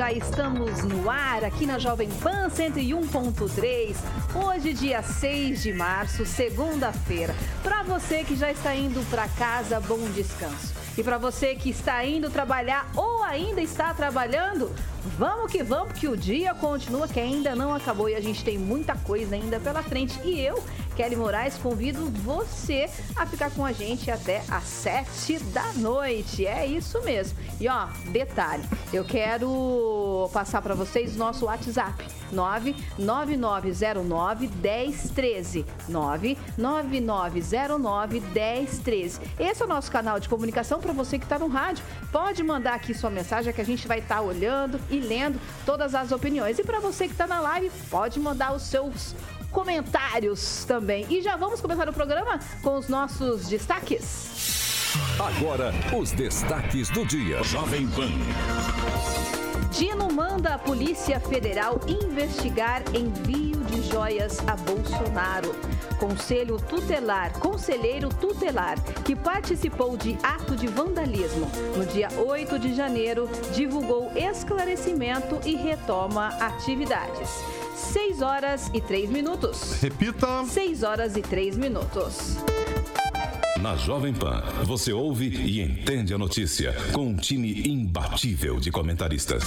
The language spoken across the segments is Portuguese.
Já estamos no ar aqui na Jovem Pan 101.3. Hoje, dia 6 de março, segunda-feira. Para você que já está indo para casa, bom descanso. E para você que está indo trabalhar ou ainda está trabalhando, vamos que vamos, que o dia continua, que ainda não acabou e a gente tem muita coisa ainda pela frente. E eu Kelly Moraes, convido você a ficar com a gente até às sete da noite. É isso mesmo. E ó, detalhe, eu quero passar para vocês nosso WhatsApp. 99909 1013. 99909 1013. Esse é o nosso canal de comunicação para você que está no rádio. Pode mandar aqui sua mensagem que a gente vai estar tá olhando e lendo todas as opiniões. E para você que está na live, pode mandar os seus comentários também. E já vamos começar o programa com os nossos destaques. Agora, os destaques do dia. Jovem Pan. Dino manda a Polícia Federal investigar envio de joias a Bolsonaro. Conselho Tutelar, conselheiro tutelar, que participou de ato de vandalismo no dia 8 de janeiro, divulgou esclarecimento e retoma atividades. 6 horas e 3 minutos. Repita. 6 horas e 3 minutos. Na Jovem Pan, você ouve e entende a notícia com um time imbatível de comentaristas.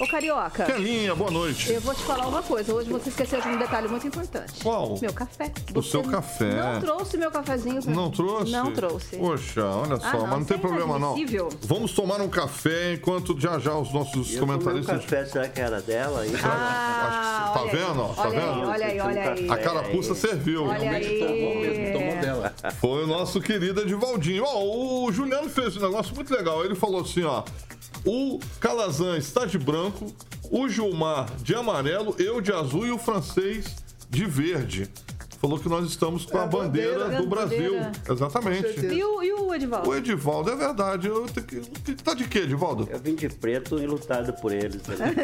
Ô, Carioca. Kelinha, boa noite. Eu vou te falar uma coisa. Hoje você esqueceu de um detalhe muito importante. Qual? Meu café. O seu café. Não trouxe meu cafezinho. Não trouxe? Não trouxe. Poxa, olha só, ah, não, mas não tem problema não. Vamos tomar um café enquanto já já os nossos eu comentaristas... O café, será que era dela? Aí? Ah, tá vendo? Ó, tá vendo? Olha aí, olha aí. A carapuça serviu. Olha aí. Tomou dela. Foi o nosso querido Edivaldinho. Ó, o Juliano fez um negócio muito legal. Ele falou assim, ó... O Calazan está de branco, o Gilmar de amarelo, eu de azul e o francês de verde falou que nós estamos com a, a bandeira, bandeira, do Brasil. Bandeira. Exatamente. E o, e o Edivaldo? O Edivaldo, é verdade. Eu tenho que... Tá de quê, Edivaldo? Eu vim de preto e lutado por eles. Né?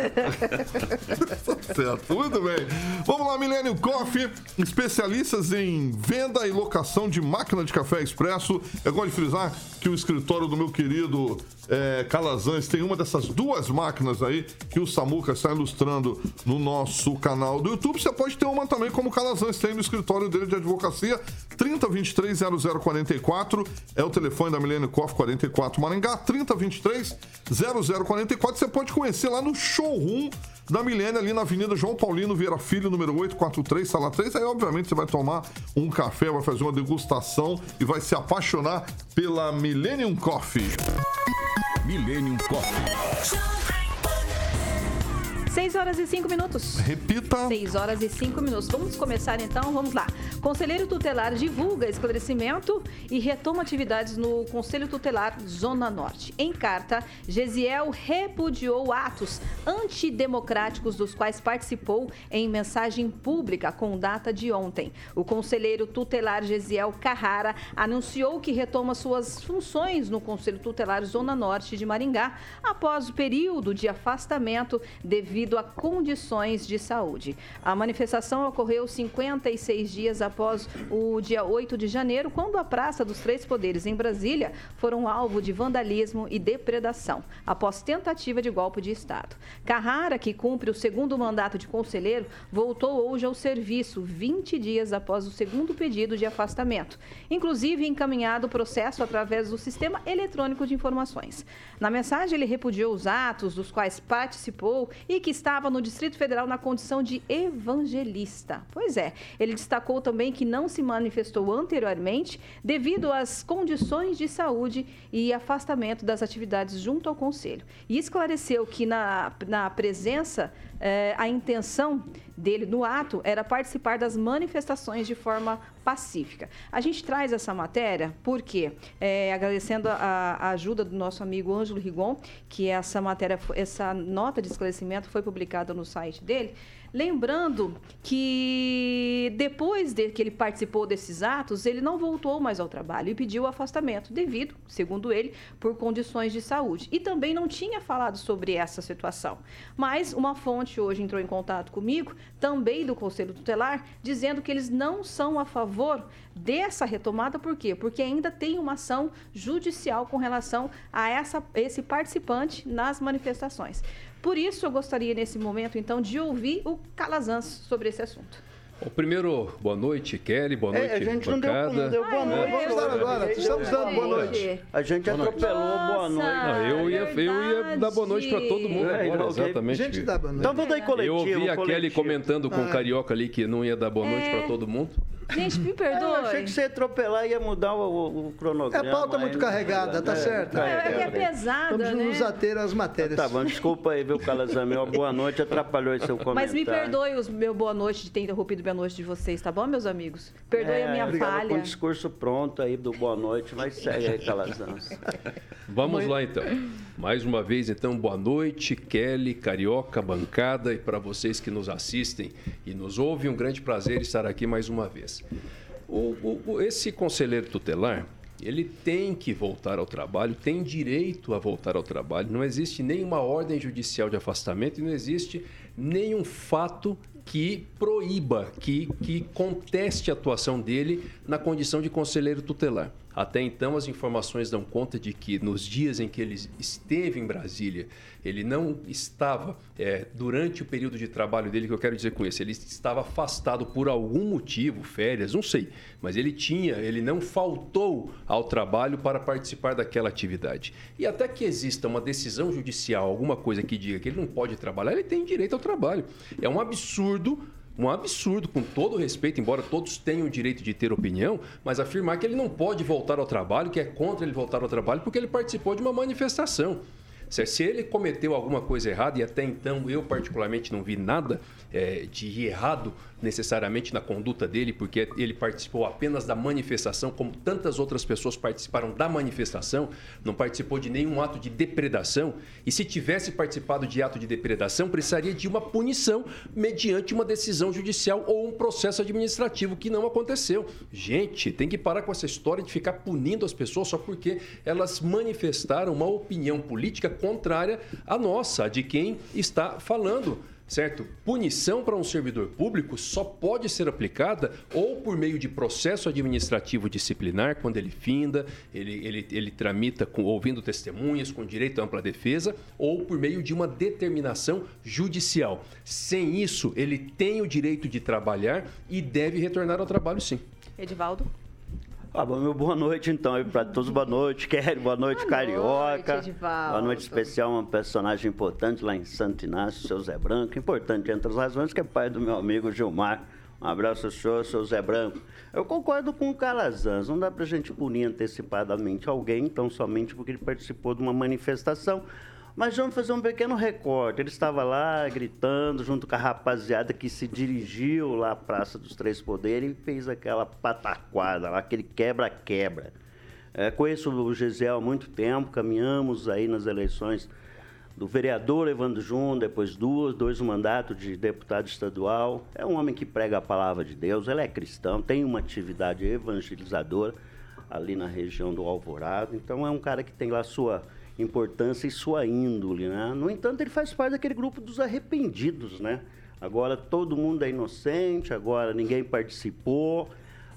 certo, muito bem. Vamos lá, Millennium Coffee, especialistas em venda e locação de máquina de café expresso. Eu gosto de frisar que o escritório do meu querido é, Calazans tem uma dessas duas máquinas aí que o Samuca está ilustrando no nosso canal do YouTube. Você pode ter uma também, como o Calazans tem no escritório dele de advocacia. 3023 0044 é o telefone da Milênio Coffee 44 Maringá. 3023 0044. Você pode conhecer lá no showroom da Milênio, ali na Avenida João Paulino Vieira Filho, número 843, sala 3. Aí, obviamente, você vai tomar um café, vai fazer uma degustação e vai se apaixonar pela Millennium Coffee. Millennium Coffee. 6 horas e 5 minutos. Repita. 6 horas e 5 minutos. Vamos começar então, vamos lá. Conselheiro Tutelar divulga esclarecimento e retoma atividades no Conselho Tutelar Zona Norte. Em carta, Gesiel repudiou atos antidemocráticos dos quais participou em mensagem pública com data de ontem. O conselheiro tutelar Gesiel Carrara anunciou que retoma suas funções no Conselho Tutelar Zona Norte de Maringá após o período de afastamento devido devido a condições de saúde. A manifestação ocorreu 56 dias após o dia 8 de janeiro, quando a Praça dos Três Poderes em Brasília foram alvo de vandalismo e depredação, após tentativa de golpe de Estado. Carrara, que cumpre o segundo mandato de conselheiro, voltou hoje ao serviço 20 dias após o segundo pedido de afastamento, inclusive encaminhado o processo através do Sistema Eletrônico de Informações. Na mensagem, ele repudiou os atos dos quais participou e que estava no Distrito Federal na condição de evangelista. Pois é, ele destacou também que não se manifestou anteriormente devido às condições de saúde e afastamento das atividades junto ao Conselho. E esclareceu que na, na presença, eh, a intenção dele no ato era participar das manifestações de forma pacífica. A gente traz essa matéria porque, é, agradecendo a, a, ajuda do nosso amigo Ângelo Rigon, que essa matéria, essa nota de esclarecimento foi publicada no site dele, Lembrando que depois de que ele participou desses atos, ele não voltou mais ao trabalho e pediu afastamento, devido, segundo ele, por condições de saúde. E também não tinha falado sobre essa situação. Mas uma fonte hoje entrou em contato comigo, também do Conselho Tutelar, dizendo que eles não são a favor dessa retomada, por quê? Porque ainda tem uma ação judicial com relação a essa, esse participante nas manifestações. Por isso, eu gostaria, nesse momento, então, de ouvir o Calazans sobre esse assunto. O primeiro, boa noite, Kelly, boa noite, é, a gente bancada. não deu, não deu boa noite. Vamos dar agora, estamos dando boa noite. A gente atropelou boa noite. Não, eu, ia, eu ia dar boa noite para todo mundo é, agora, exatamente. A gente dá boa noite. Então vamos dar coletivo. Eu ouvi a. Kelly comentando com o ah. Carioca ali que não ia dar boa noite é. para todo mundo. Gente, me perdoe. Eu achei que você ia atropelar e ia mudar o, o cronograma. É a pauta muito carregada, tá é, certo? É, é, é pesada, Vamos né? nos ater às matérias. Tá bom, desculpa aí, viu, Calazan? Meu boa noite atrapalhou esse seu comentário. Mas me perdoe o meu boa noite de ter interrompido a boa noite de vocês, tá bom, meus amigos? Perdoe é, a minha falha. com o discurso pronto aí do boa noite, mas segue aí, Calazan. Vamos lá, então. Mais uma vez, então, boa noite, Kelly, Carioca, bancada e para vocês que nos assistem e nos ouvem, um grande prazer estar aqui mais uma vez. O, o, esse conselheiro tutelar, ele tem que voltar ao trabalho, tem direito a voltar ao trabalho. Não existe nenhuma ordem judicial de afastamento e não existe nenhum fato que proíba, que, que conteste a atuação dele na condição de conselheiro tutelar. Até então, as informações dão conta de que nos dias em que ele esteve em Brasília, ele não estava, é, durante o período de trabalho dele, que eu quero dizer com isso, ele estava afastado por algum motivo, férias, não sei, mas ele tinha, ele não faltou ao trabalho para participar daquela atividade. E até que exista uma decisão judicial, alguma coisa que diga que ele não pode trabalhar, ele tem direito ao trabalho. É um absurdo um absurdo, com todo respeito, embora todos tenham o direito de ter opinião, mas afirmar que ele não pode voltar ao trabalho, que é contra ele voltar ao trabalho, porque ele participou de uma manifestação. Se ele cometeu alguma coisa errada, e até então eu particularmente não vi nada é, de errado necessariamente na conduta dele, porque ele participou apenas da manifestação, como tantas outras pessoas participaram da manifestação, não participou de nenhum ato de depredação. E se tivesse participado de ato de depredação, precisaria de uma punição mediante uma decisão judicial ou um processo administrativo, que não aconteceu. Gente, tem que parar com essa história de ficar punindo as pessoas só porque elas manifestaram uma opinião política contrária à nossa, de quem está falando certo? Punição para um servidor público só pode ser aplicada ou por meio de processo administrativo disciplinar, quando ele finda, ele, ele, ele tramita com, ouvindo testemunhas, com direito à ampla defesa, ou por meio de uma determinação judicial. Sem isso, ele tem o direito de trabalhar e deve retornar ao trabalho, sim. Edivaldo? Ah, bom, meu boa noite então para todos, boa noite, Kelly, boa noite, boa Carioca. Noite, boa noite especial, uma personagem importante lá em Santo Inácio, seu Zé Branco, importante entre as razões, que é pai do meu amigo Gilmar. Um abraço ao senhor, seu Zé Branco. Eu concordo com o Calazans, não dá para a gente punir antecipadamente alguém, então somente porque ele participou de uma manifestação. Mas vamos fazer um pequeno recorte. Ele estava lá gritando junto com a rapaziada que se dirigiu lá à Praça dos Três Poderes e fez aquela pataquada lá, aquele quebra-quebra. É, conheço o Gisel há muito tempo, caminhamos aí nas eleições do vereador Evandro Jun, depois duas, dois mandatos de deputado estadual. É um homem que prega a palavra de Deus, ele é cristão, tem uma atividade evangelizadora ali na região do Alvorado. Então é um cara que tem lá sua importância e sua índole, né? No entanto, ele faz parte daquele grupo dos arrependidos, né? Agora todo mundo é inocente, agora ninguém participou,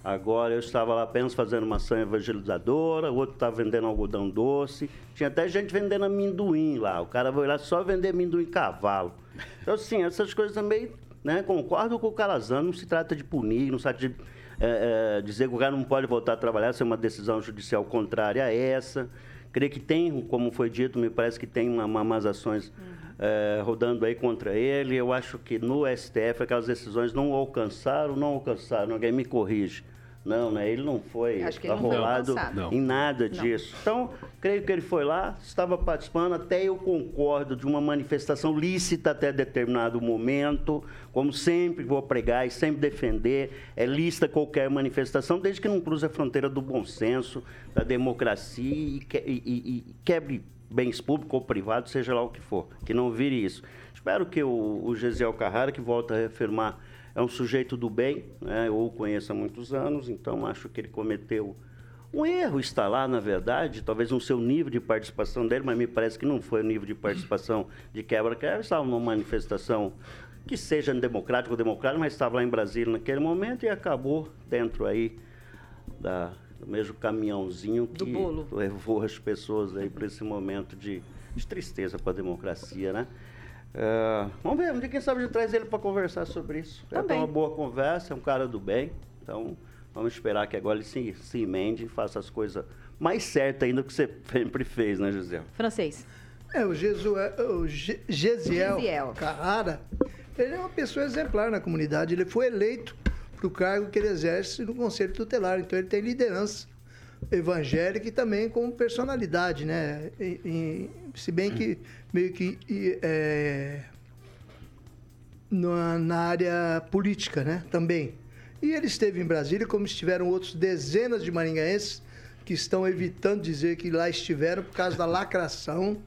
agora eu estava lá apenas fazendo uma ação evangelizadora, o outro estava vendendo algodão doce, tinha até gente vendendo amendoim lá, o cara foi lá só vender amendoim cavalo. Então, assim, essas coisas também, né? Concordo com o Calazano, não se trata de punir, não se trata de é, é, dizer que o cara não pode voltar a trabalhar, se é uma decisão judicial contrária a essa Creio que tem, como foi dito, me parece que tem uma, uma, umas ações uhum. é, rodando aí contra ele. Eu acho que no STF aquelas decisões não alcançaram, não alcançaram, alguém me corrige não, né? Ele não foi arrolado em nada disso. Não. Então, creio que ele foi lá, estava participando, até eu concordo de uma manifestação lícita até determinado momento, como sempre vou pregar e sempre defender, é lícita qualquer manifestação, desde que não cruze a fronteira do bom senso, da democracia e, que, e, e, e quebre bens públicos ou privados, seja lá o que for, que não vire isso. Espero que o, o Gesiel Carrara, que volta a reafirmar é um sujeito do bem, né? eu o conheço há muitos anos, então acho que ele cometeu um erro, está lá, na verdade, talvez no seu nível de participação dele, mas me parece que não foi o nível de participação de quebra-quebra, estava numa manifestação que seja democrática ou democrática, mas estava lá em Brasília naquele momento e acabou dentro aí da, do mesmo caminhãozinho que levou as pessoas aí para esse momento de, de tristeza para a democracia, né? É, vamos ver, um dia quem sabe a gente traz ele para conversar sobre isso. É uma boa conversa, é um cara do bem. Então, vamos esperar que agora ele se, se emende e faça as coisas mais certas ainda do que você sempre fez, né, Gisele? Francês. É, o, Jesué, o Ge Gesiel, Gesiel Carrara, ele é uma pessoa exemplar na comunidade. Ele foi eleito para o cargo que ele exerce no Conselho Tutelar. Então, ele tem liderança evangélica e também como personalidade, né? E, e, se bem que meio que é, na, na, área política, né? Também. E ele esteve em Brasília, como estiveram outros dezenas de maringaenses que estão evitando dizer que lá estiveram por causa da lacração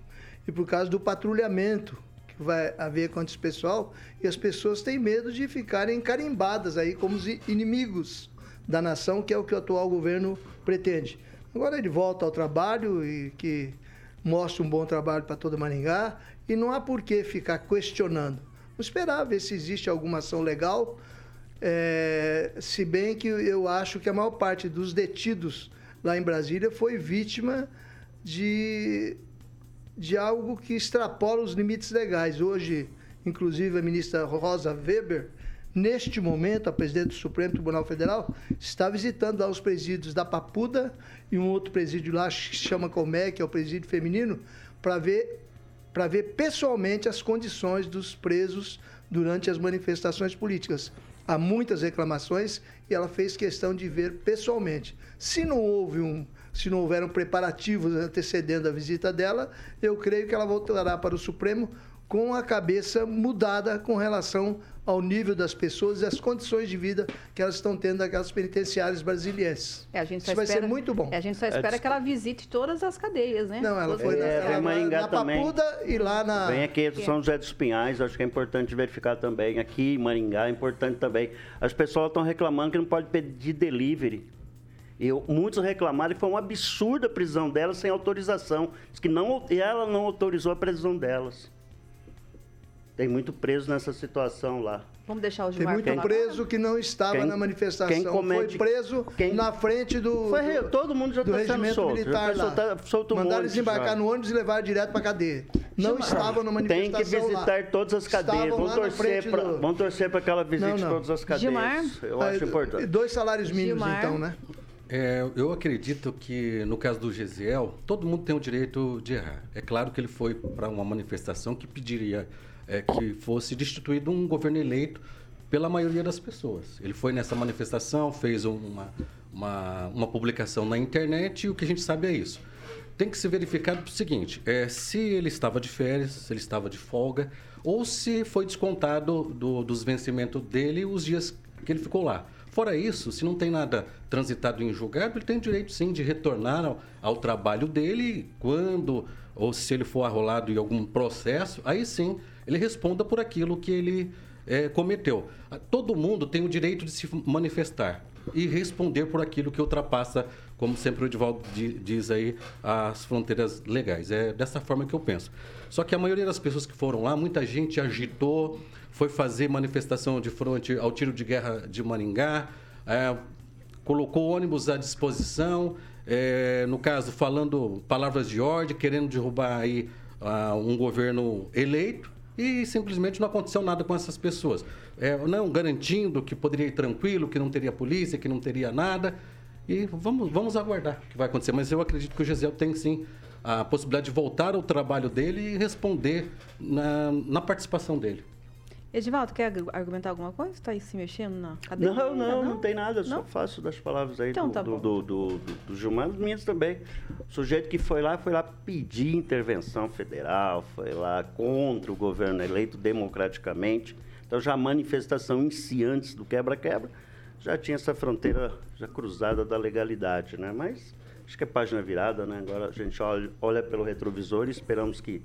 e por causa do patrulhamento que vai haver contra esse pessoal. E as pessoas têm medo de ficarem carimbadas aí como inimigos da nação, que é o que o atual governo pretende. Agora ele volta ao trabalho e que mostra um bom trabalho para toda Maringá e não há por que ficar questionando. Vamos esperar ver se existe alguma ação legal, é, se bem que eu acho que a maior parte dos detidos lá em Brasília foi vítima de, de algo que extrapola os limites legais. Hoje, inclusive, a ministra Rosa Weber Neste momento, a presidente do Supremo Tribunal Federal está visitando lá os presídios da Papuda e um outro presídio lá que se chama Comé, que é o presídio feminino, para ver, para ver pessoalmente as condições dos presos durante as manifestações políticas. Há muitas reclamações e ela fez questão de ver pessoalmente. Se não houve um, se não houveram preparativos antecedendo a visita dela, eu creio que ela voltará para o Supremo com a cabeça mudada com relação ao nível das pessoas e as condições de vida que elas estão tendo naquelas penitenciárias brasileiras. É, Isso espera, vai ser muito bom. É, a gente só espera é, que ela visite todas as cadeias, né? Não, ela foi é, na, ela, Maringá na Papuda e lá na... Vem aqui São José dos Pinhais, acho que é importante verificar também. Aqui em Maringá é importante também. As pessoas estão reclamando que não pode pedir delivery. Eu, muitos reclamaram que foi um absurdo a prisão delas sem autorização. Diz que não, ela não autorizou a prisão delas. Tem muito preso nessa situação lá. Vamos deixar o Gilmar Tem muito preso que não estava quem, na manifestação. Quem comete, foi preso quem, na frente do, foi, todo mundo já do tá regimento solto, militar lá. Solta, solta um Mandaram eles embarcar no ônibus e levar direto para cadeia. Não Gilmar, estavam na manifestação Tem que visitar lá. todas as cadeias. Vamos torcer, pra, do... vamos torcer para que ela visite não, não. todas as cadeias. Gilmar? Eu acho importante. Dois salários mínimos, Gilmar. então, né? É, eu acredito que, no caso do Gesiel, todo mundo tem o direito de errar. É claro que ele foi para uma manifestação que pediria é, que fosse destituído um governo eleito pela maioria das pessoas. Ele foi nessa manifestação, fez uma, uma, uma publicação na internet e o que a gente sabe é isso. Tem que se verificar o seguinte: é, se ele estava de férias, se ele estava de folga, ou se foi descontado do, dos vencimentos dele os dias que ele ficou lá. Fora isso, se não tem nada transitado em julgado, ele tem direito sim de retornar ao, ao trabalho dele quando, ou se ele for arrolado em algum processo, aí sim ele responda por aquilo que ele é, cometeu. Todo mundo tem o direito de se manifestar e responder por aquilo que ultrapassa, como sempre o Edivaldo diz aí, as fronteiras legais. É dessa forma que eu penso. Só que a maioria das pessoas que foram lá, muita gente agitou, foi fazer manifestação de frente ao tiro de guerra de Maringá, é, colocou ônibus à disposição, é, no caso, falando palavras de ordem, querendo derrubar aí uh, um governo eleito e simplesmente não aconteceu nada com essas pessoas. É, não garantindo que poderia ir tranquilo, que não teria polícia, que não teria nada. E vamos, vamos aguardar o que vai acontecer. Mas eu acredito que o Gisele tem sim a possibilidade de voltar ao trabalho dele e responder na, na participação dele. Edivaldo, quer argumentar alguma coisa? Está aí se mexendo na cadeira? Não, não, não, tem nada. Não? Só faço das palavras aí então, do, tá do, do, do, do Gilmar, minhas também. O sujeito que foi lá, foi lá pedir intervenção federal, foi lá contra o governo eleito democraticamente. Então, já a manifestação em si, antes do quebra-quebra, já tinha essa fronteira já cruzada da legalidade, né? Mas acho que é página virada, né? Agora a gente olha, olha pelo retrovisor e esperamos que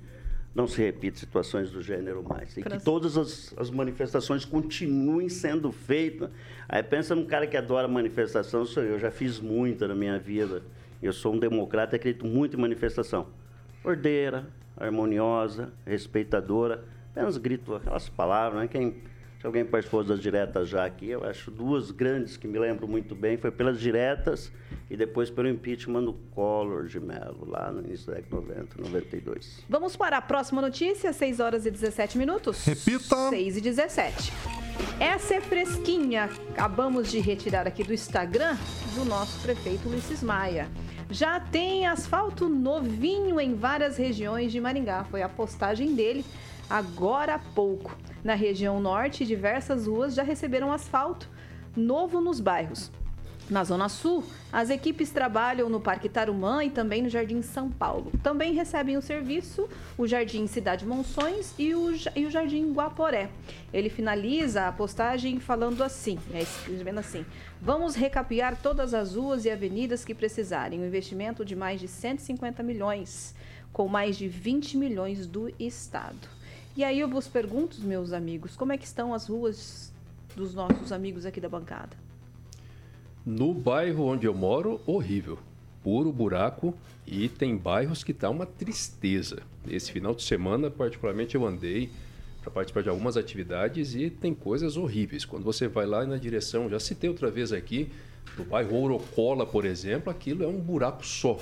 não se repita situações do gênero mais. E que todas as, as, manifestações continuem sendo feitas. Aí pensa num cara que adora manifestação, sou eu. Já fiz muita na minha vida. Eu sou um democrata e acredito muito em manifestação. Ordeira, harmoniosa, respeitadora. Apenas grito aquelas palavras, né? Quem alguém participou das diretas já aqui, eu acho duas grandes que me lembro muito bem, foi pelas diretas e depois pelo impeachment do Collor de Mello, lá no início da década 90, 92. Vamos para a próxima notícia, 6 horas e 17 minutos. Repita. 6 e 17. Essa é fresquinha. Acabamos de retirar aqui do Instagram do nosso prefeito Ulisses Maia. Já tem asfalto novinho em várias regiões de Maringá. Foi a postagem dele agora há pouco. Na região norte, diversas ruas já receberam asfalto novo nos bairros. Na Zona Sul, as equipes trabalham no Parque Tarumã e também no Jardim São Paulo. Também recebem o serviço o Jardim Cidade Monções e o, e o Jardim Guaporé. Ele finaliza a postagem falando assim, é, escrevendo assim: Vamos recapear todas as ruas e avenidas que precisarem. Um investimento de mais de 150 milhões, com mais de 20 milhões do Estado. E aí eu vos pergunto, meus amigos, como é que estão as ruas dos nossos amigos aqui da bancada? No bairro onde eu moro, horrível. Puro buraco e tem bairros que tá uma tristeza. Esse final de semana, particularmente, eu andei para participar de algumas atividades e tem coisas horríveis. Quando você vai lá na direção, já citei outra vez aqui, do bairro Ourocola, por exemplo, aquilo é um buraco só.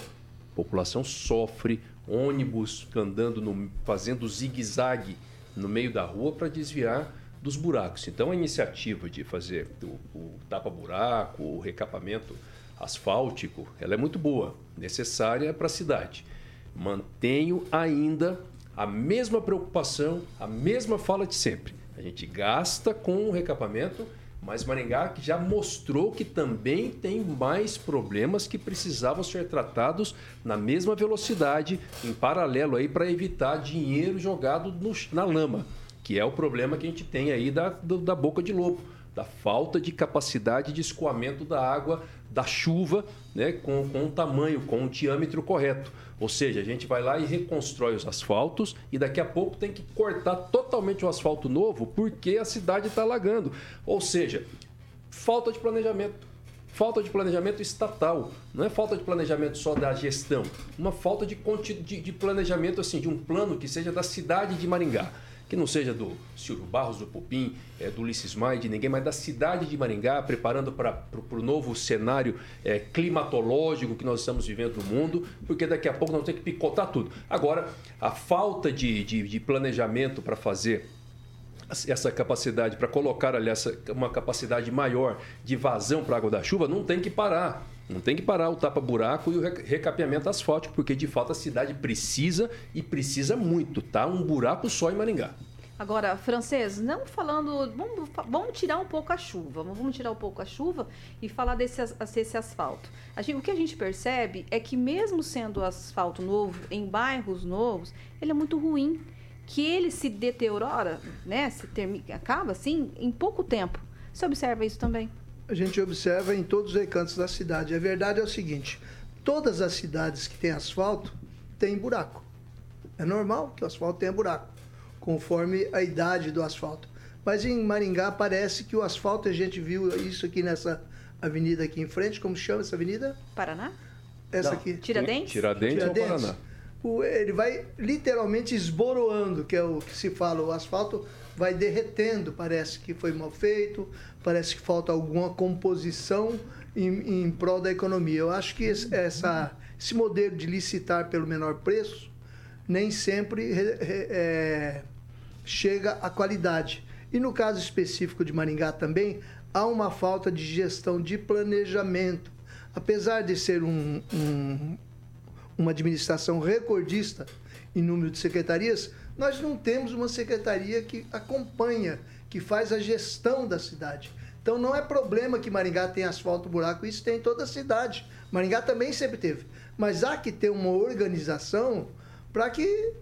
A população sofre, ônibus andando, no, fazendo zigue-zague no meio da rua para desviar dos buracos. Então, a iniciativa de fazer o, o tapa-buraco, o recapamento asfáltico, ela é muito boa, necessária para a cidade. Mantenho ainda a mesma preocupação, a mesma fala de sempre. A gente gasta com o recapamento mas Maringá que já mostrou que também tem mais problemas que precisavam ser tratados na mesma velocidade, em paralelo aí, para evitar dinheiro jogado no, na lama, que é o problema que a gente tem aí da, do, da boca de lobo da falta de capacidade de escoamento da água da chuva né, com, com o tamanho, com o diâmetro correto. Ou seja, a gente vai lá e reconstrói os asfaltos e daqui a pouco tem que cortar totalmente o asfalto novo porque a cidade está alagando. Ou seja, falta de planejamento. Falta de planejamento estatal, não é falta de planejamento só da gestão, uma falta de, de, de planejamento assim, de um plano que seja da cidade de Maringá que não seja do Silvio Barros, do Pupim, é, do Ulisses Maia, de ninguém, mas da cidade de Maringá, preparando para o novo cenário é, climatológico que nós estamos vivendo no mundo, porque daqui a pouco nós ter que picotar tudo. Agora, a falta de, de, de planejamento para fazer essa capacidade, para colocar ali essa, uma capacidade maior de vazão para a água da chuva, não tem que parar. Não tem que parar o tapa-buraco e o recapeamento asfáltico, porque de fato a cidade precisa e precisa muito, tá? Um buraco só em Maringá. Agora, francês, não falando. Vamos, vamos, tirar um pouco a chuva. Vamos tirar um pouco a chuva e falar desse, desse asfalto. Gente, o que a gente percebe é que, mesmo sendo asfalto novo, em bairros novos, ele é muito ruim. Que ele se deteriora, né? Se termina, acaba assim em pouco tempo. Você observa isso também? A gente observa em todos os recantos da cidade. A verdade é o seguinte: todas as cidades que têm asfalto têm buraco. É normal que o asfalto tenha buraco, conforme a idade do asfalto. Mas em Maringá parece que o asfalto, a gente viu isso aqui nessa avenida aqui em frente, como chama essa avenida? Paraná? Essa Não. aqui. Tiradentes? Tiradentes, Tiradentes. ou Paraná? O, ele vai literalmente esboroando, que é o que se fala, o asfalto vai derretendo, parece que foi mal feito, parece que falta alguma composição em, em prol da economia. Eu acho que esse, essa, esse modelo de licitar pelo menor preço nem sempre é, chega à qualidade. E no caso específico de Maringá também, há uma falta de gestão de planejamento. Apesar de ser um, um, uma administração recordista em número de secretarias, nós não temos uma secretaria que acompanha, que faz a gestão da cidade. Então não é problema que Maringá tenha asfalto buraco, isso tem em toda a cidade. Maringá também sempre teve. Mas há que ter uma organização para que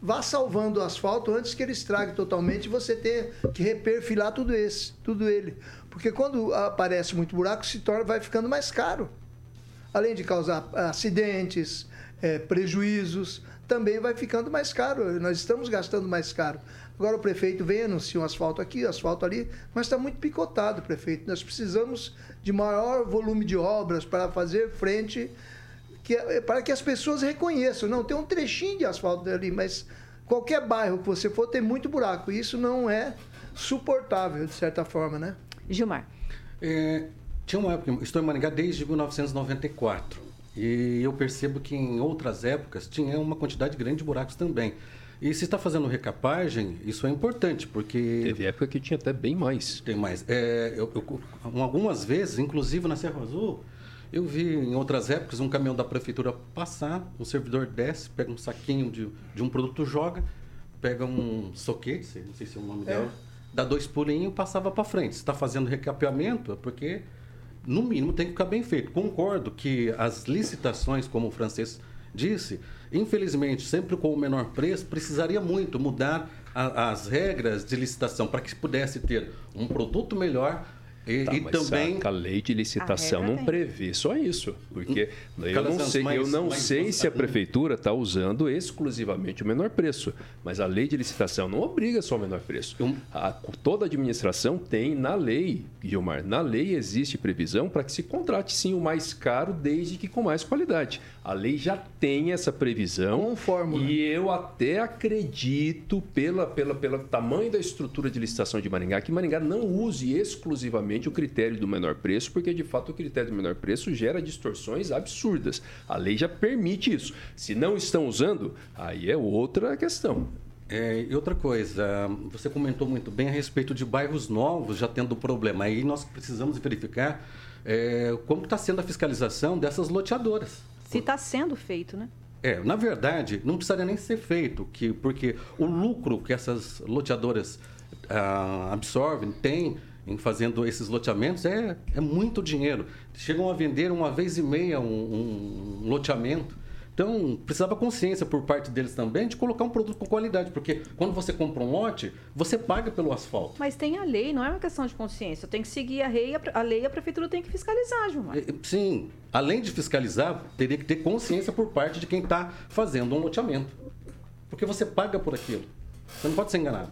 vá salvando o asfalto antes que ele estrague totalmente e você tenha que reperfilar tudo esse, tudo ele. Porque quando aparece muito buraco, se torna, vai ficando mais caro. Além de causar acidentes, é, prejuízos, também vai ficando mais caro. Nós estamos gastando mais caro. Agora o prefeito vem anuncia um asfalto aqui, asfalto ali, mas está muito picotado, prefeito. Nós precisamos de maior volume de obras para fazer frente, que, é, para que as pessoas reconheçam. Não, tem um trechinho de asfalto ali, mas qualquer bairro que você for tem muito buraco. E isso não é suportável, de certa forma, né? Gilmar. É, tinha uma época, estou em Maringá desde 1994. E eu percebo que em outras épocas tinha uma quantidade grande de buracos também. E se está fazendo recapagem, isso é importante, porque. Teve época que tinha até bem mais. Tem mais. É, eu, eu, algumas vezes, inclusive na Serra Azul, eu vi em outras épocas um caminhão da prefeitura passar, o servidor desce, pega um saquinho de, de um produto, joga, pega um soquete, não sei se é o nome é. dela dá dois pulinhos e passava para frente. Se está fazendo recapeamento, é porque, no mínimo, tem que ficar bem feito. Concordo que as licitações, como o francês disse, infelizmente, sempre com o menor preço, precisaria muito mudar a, as regras de licitação para que pudesse ter um produto melhor e, tá, e também a, lei de licitação não prevê só isso, porque hum, eu não sei, mais, eu não sei se a prefeitura está usando exclusivamente o menor preço, mas a lei de licitação não obriga só o menor preço. A, toda administração tem na lei, Gilmar, na lei existe previsão para que se contrate sim o mais caro, desde que com mais qualidade. A lei já tem essa previsão. Com fórmula. E eu até acredito, pela, pela, pelo tamanho da estrutura de licitação de Maringá, que Maringá não use exclusivamente o critério do menor preço, porque de fato o critério do menor preço gera distorções absurdas. A lei já permite isso. Se não estão usando, aí é outra questão. É, e outra coisa, você comentou muito bem a respeito de bairros novos já tendo problema. Aí nós precisamos verificar é, como está sendo a fiscalização dessas loteadoras. Se está sendo feito, né? É, na verdade, não precisaria nem ser feito, que, porque o lucro que essas loteadoras ah, absorvem, têm em fazendo esses loteamentos, é, é muito dinheiro. Chegam a vender uma vez e meia um, um loteamento. Então, precisava consciência por parte deles também de colocar um produto com qualidade, porque quando você compra um lote, você paga pelo asfalto. Mas tem a lei, não é uma questão de consciência. Tem que seguir a lei, a lei a prefeitura tem que fiscalizar, Gilmar. Sim, além de fiscalizar, teria que ter consciência por parte de quem está fazendo um loteamento. Porque você paga por aquilo. Você não pode ser enganado.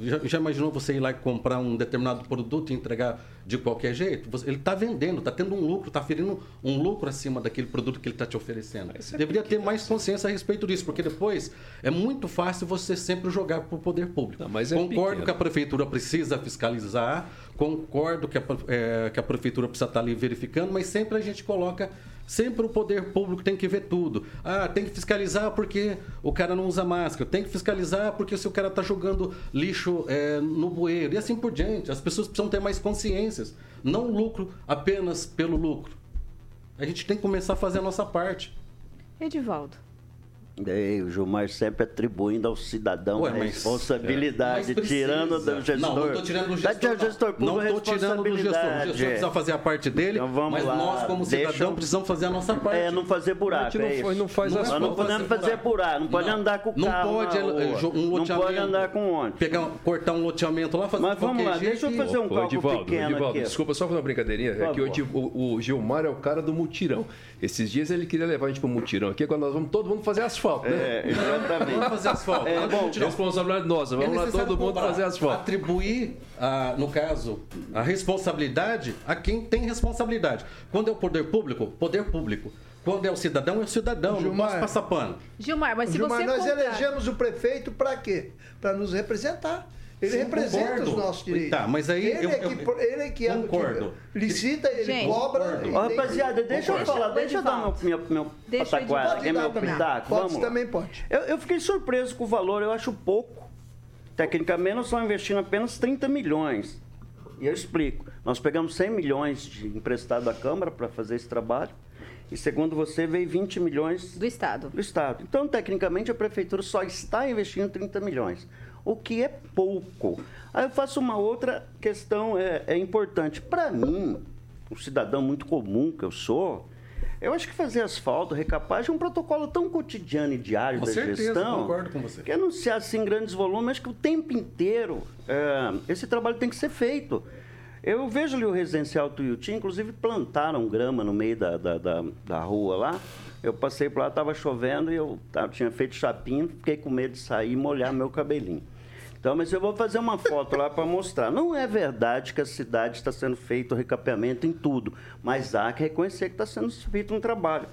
Já, já, imaginou você ir lá e comprar um determinado produto e entregar de qualquer jeito? Você, ele está vendendo, está tendo um lucro, está ferindo um lucro acima daquele produto que ele está te oferecendo. É Deveria ter mais consciência a respeito disso, porque depois é muito fácil você sempre jogar para o poder público. Não, é concordo pequeno. que a prefeitura precisa fiscalizar, concordo que a, é, que a prefeitura precisa estar tá ali verificando, mas sempre a gente coloca Sempre o poder público tem que ver tudo. Ah, tem que fiscalizar porque o cara não usa máscara. Tem que fiscalizar porque se o cara está jogando lixo é, no bueiro. E assim por diante. As pessoas precisam ter mais consciências. Não lucro apenas pelo lucro. A gente tem que começar a fazer a nossa parte. Edivaldo. É, o Gilmar sempre atribuindo ao cidadão Ué, mas, a responsabilidade, é, tirando do gestor. Não, não estou tirando do gestor. Não, gestor não estou tirando do gestor. O gestor precisa fazer a parte dele, então mas lá. nós, como cidadão, Deixa... precisamos fazer a nossa parte. É, não fazer buraco. Não, é não, faz não, as nós não podemos fazer buraco, não pode andar com o não carro. Pode, um não pode andar com ônibus. Pegar, cortar um loteamento lá, fazer Mas vamos lá, deixa eu fazer um cálculo pequeno aqui. Desculpa, só fazer uma brincadeirinha. É que o Gilmar é o cara do mutirão. Esses dias ele queria levar a gente para o mutirão aqui, agora nós vamos todo mundo fazer asfalto, né? É, exatamente. Vamos fazer asfalto. É, bom, responsabilidade nossa, vamos lá todo mundo fazer asfalto. Atribuir, a, no caso, a responsabilidade a quem tem responsabilidade. Quando é o poder público, poder público. Quando é o cidadão, é o cidadão, Gilmar, não posso passar pano. Gilmar, mas se Gilmar, você nós comprar... elegemos o prefeito para quê? Para nos representar. Ele Sim, representa concordo. os nossos direitos. Tá, mas aí ele, eu, é que, eu, ele é que é concordo. Que licita, ele Gente, cobra. Ele rapaziada, deixa eu falar, deixa eu dar meu, meu, meu deixa pataquara, meu pitaco. Pode, Vamos também pode. Eu, eu fiquei surpreso com o valor, eu acho pouco. Tecnicamente, nós estamos investindo apenas 30 milhões. E eu explico. Nós pegamos 100 milhões de emprestado da Câmara para fazer esse trabalho e segundo você veio 20 milhões do Estado. Do Estado. Então, tecnicamente, a Prefeitura só está investindo 30 milhões, o que é pouco. Aí eu faço uma outra questão é, é importante. Para mim, um cidadão muito comum que eu sou, eu acho que fazer asfalto, recapagem, é um protocolo tão cotidiano e diário com da certeza, gestão. concordo com você. Que anunciar assim grandes volumes, acho que o tempo inteiro é, esse trabalho tem que ser feito. Eu vejo ali o residencial Tuiuti, inclusive plantaram grama no meio da, da, da, da rua lá. Eu passei por lá, estava chovendo e eu tava, tinha feito chapinho, fiquei com medo de sair e molhar meu cabelinho. Então, mas eu vou fazer uma foto lá para mostrar. Não é verdade que a cidade está sendo feito recapeamento em tudo, mas há que reconhecer que está sendo feito um trabalho.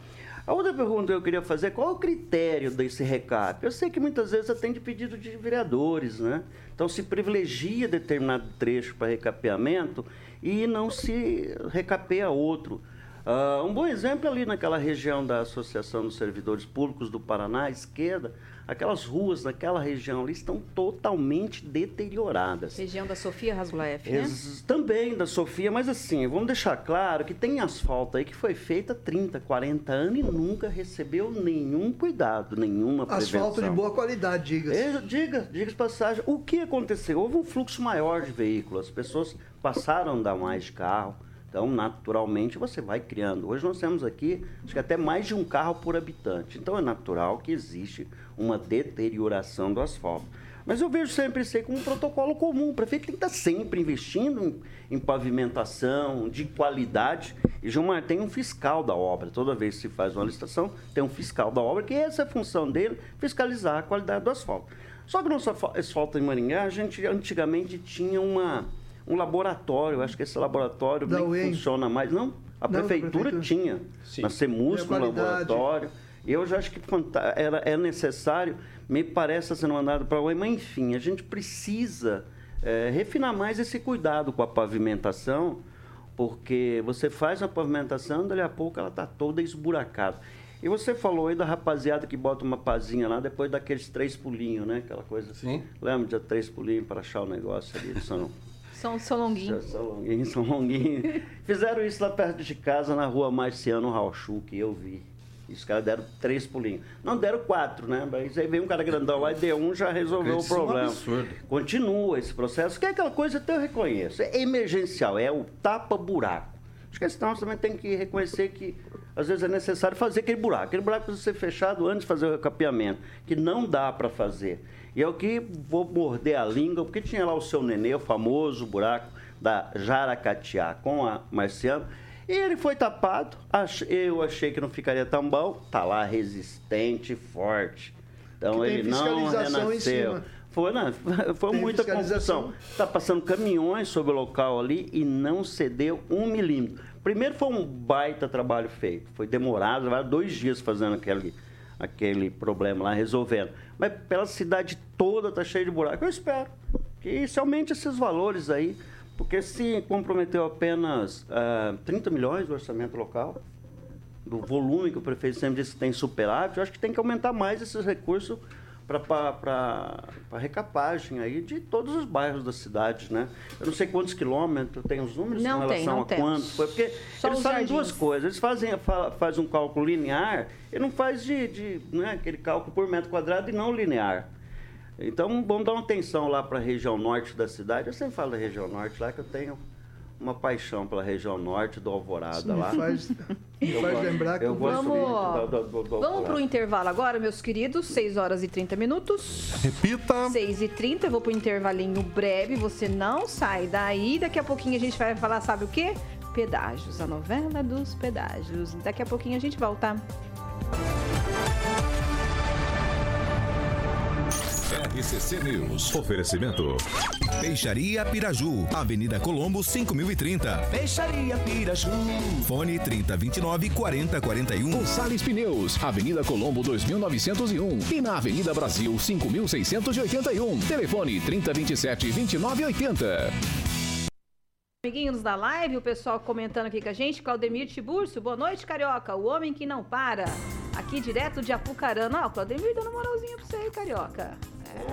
A outra pergunta que eu queria fazer é qual o critério desse recap? Eu sei que muitas vezes atende pedido de vereadores, né? Então se privilegia determinado trecho para recapeamento e não se recapeia outro. Uh, um bom exemplo é ali naquela região da Associação dos Servidores Públicos do Paraná, à esquerda, aquelas ruas naquela região ali estão totalmente deterioradas. Região da Sofia Rasgulaef, né? também da Sofia, mas assim, vamos deixar claro que tem asfalto aí que foi feita há 30, 40 anos e nunca recebeu nenhum cuidado, nenhuma prevenção. Asfalto de boa qualidade, diga-se. Diga, diga passagem. O que aconteceu? Houve um fluxo maior de veículos, as pessoas passaram a andar mais de carro, então, naturalmente, você vai criando. Hoje nós temos aqui, acho que até mais de um carro por habitante. Então, é natural que existe uma deterioração do asfalto. Mas eu vejo sempre isso aí como um protocolo comum. O prefeito tem que estar sempre investindo em, pavimentação, de qualidade. E Gilmar tem um fiscal da obra. Toda vez que se faz uma licitação, tem um fiscal da obra, que essa é a função dele, fiscalizar a qualidade do asfalto. Só que no asfalto em Maringá, a gente antigamente tinha uma um laboratório. Acho que esse laboratório nem funciona mais. Não, a não, prefeitura, prefeitura, tinha. Sim. Na CEMUS, um laboratório. Eu já acho que era, é necessário, me parece sendo mandado para o mas enfim, a gente precisa é, refinar mais esse cuidado com a pavimentação, porque você faz a pavimentação, dali a pouco ela está toda esburacada. E você falou aí da rapaziada que bota uma pazinha lá depois daqueles três pulinhos, né? Aquela coisa. Sim. Lembra de três pulinhos para achar o negócio ali? São são, São Longuinho. São Longuinho, São Longuinho. Fizeram isso lá perto de casa, na rua Marciano Rauchu, que eu vi. Os caras deram três pulinhos. Não deram quatro, né? Mas aí veio um cara grandão lá e deu um, já resolveu o problema. É um absurdo. Continua esse processo, que é aquela coisa que eu reconheço. É emergencial, é o tapa-buraco. Acho que esse também tem que reconhecer que às vezes é necessário fazer aquele buraco. Aquele buraco precisa ser fechado antes de fazer o recapeamento, que não dá para fazer. E é o que vou morder a língua, porque tinha lá o seu nenê, o famoso buraco da Jaracatiá com a Marciano. E ele foi tapado. Eu achei que não ficaria tão bom. Tá lá resistente, forte. Então ele não renasceu. Foi, não, foi muita confusão. Está passando caminhões sobre o local ali e não cedeu um milímetro. Primeiro foi um baita trabalho feito. Foi demorado, dois dias fazendo aquele, aquele problema lá, resolvendo. Mas pela cidade toda está cheia de buraco. Eu espero que isso aumente esses valores aí, porque se comprometeu apenas uh, ah, 30 milhões do orçamento local, do volume que o prefeito sempre disse que tem superávit, eu acho que tem que aumentar mais esses recursos para recapagem aí de todos os bairros da cidade, né? Eu não sei quantos quilômetros, tem os números não em relação tem, não a quantos. Foi porque Só eles fazem duas coisas. Eles fazem faz um cálculo linear e não faz de, de né, aquele cálculo por metro quadrado e não linear. Então, vamos dar uma atenção lá para a região norte da cidade. Eu sempre falo da região norte lá que eu tenho uma paixão pela região norte do Alvorada Isso lá. Faz, me faz lembrar que eu vamos, do, do, do, vamos para o intervalo agora, meus queridos. 6 horas e 30 minutos. Repita. 6 e 30, eu vou para o intervalinho breve. Você não sai daí. Daqui a pouquinho a gente vai falar, sabe o quê? Pedágios, a novela dos pedágios. Daqui a pouquinho a gente volta. RCC News. Oferecimento. Peixaria Piraju. Avenida Colombo, 5030. Peixaria Piraju. Fone 3029 4041. Sales Pneus. Avenida Colombo, 2901. E na Avenida Brasil, 5681. Telefone 3027 2980. Amiguinhos da live, o pessoal comentando aqui com a gente, Claudemir Tiburcio, boa noite, Carioca, o homem que não para, aqui direto de Apucarana. Ó, Claudemir dando moralzinha pra você aí, Carioca.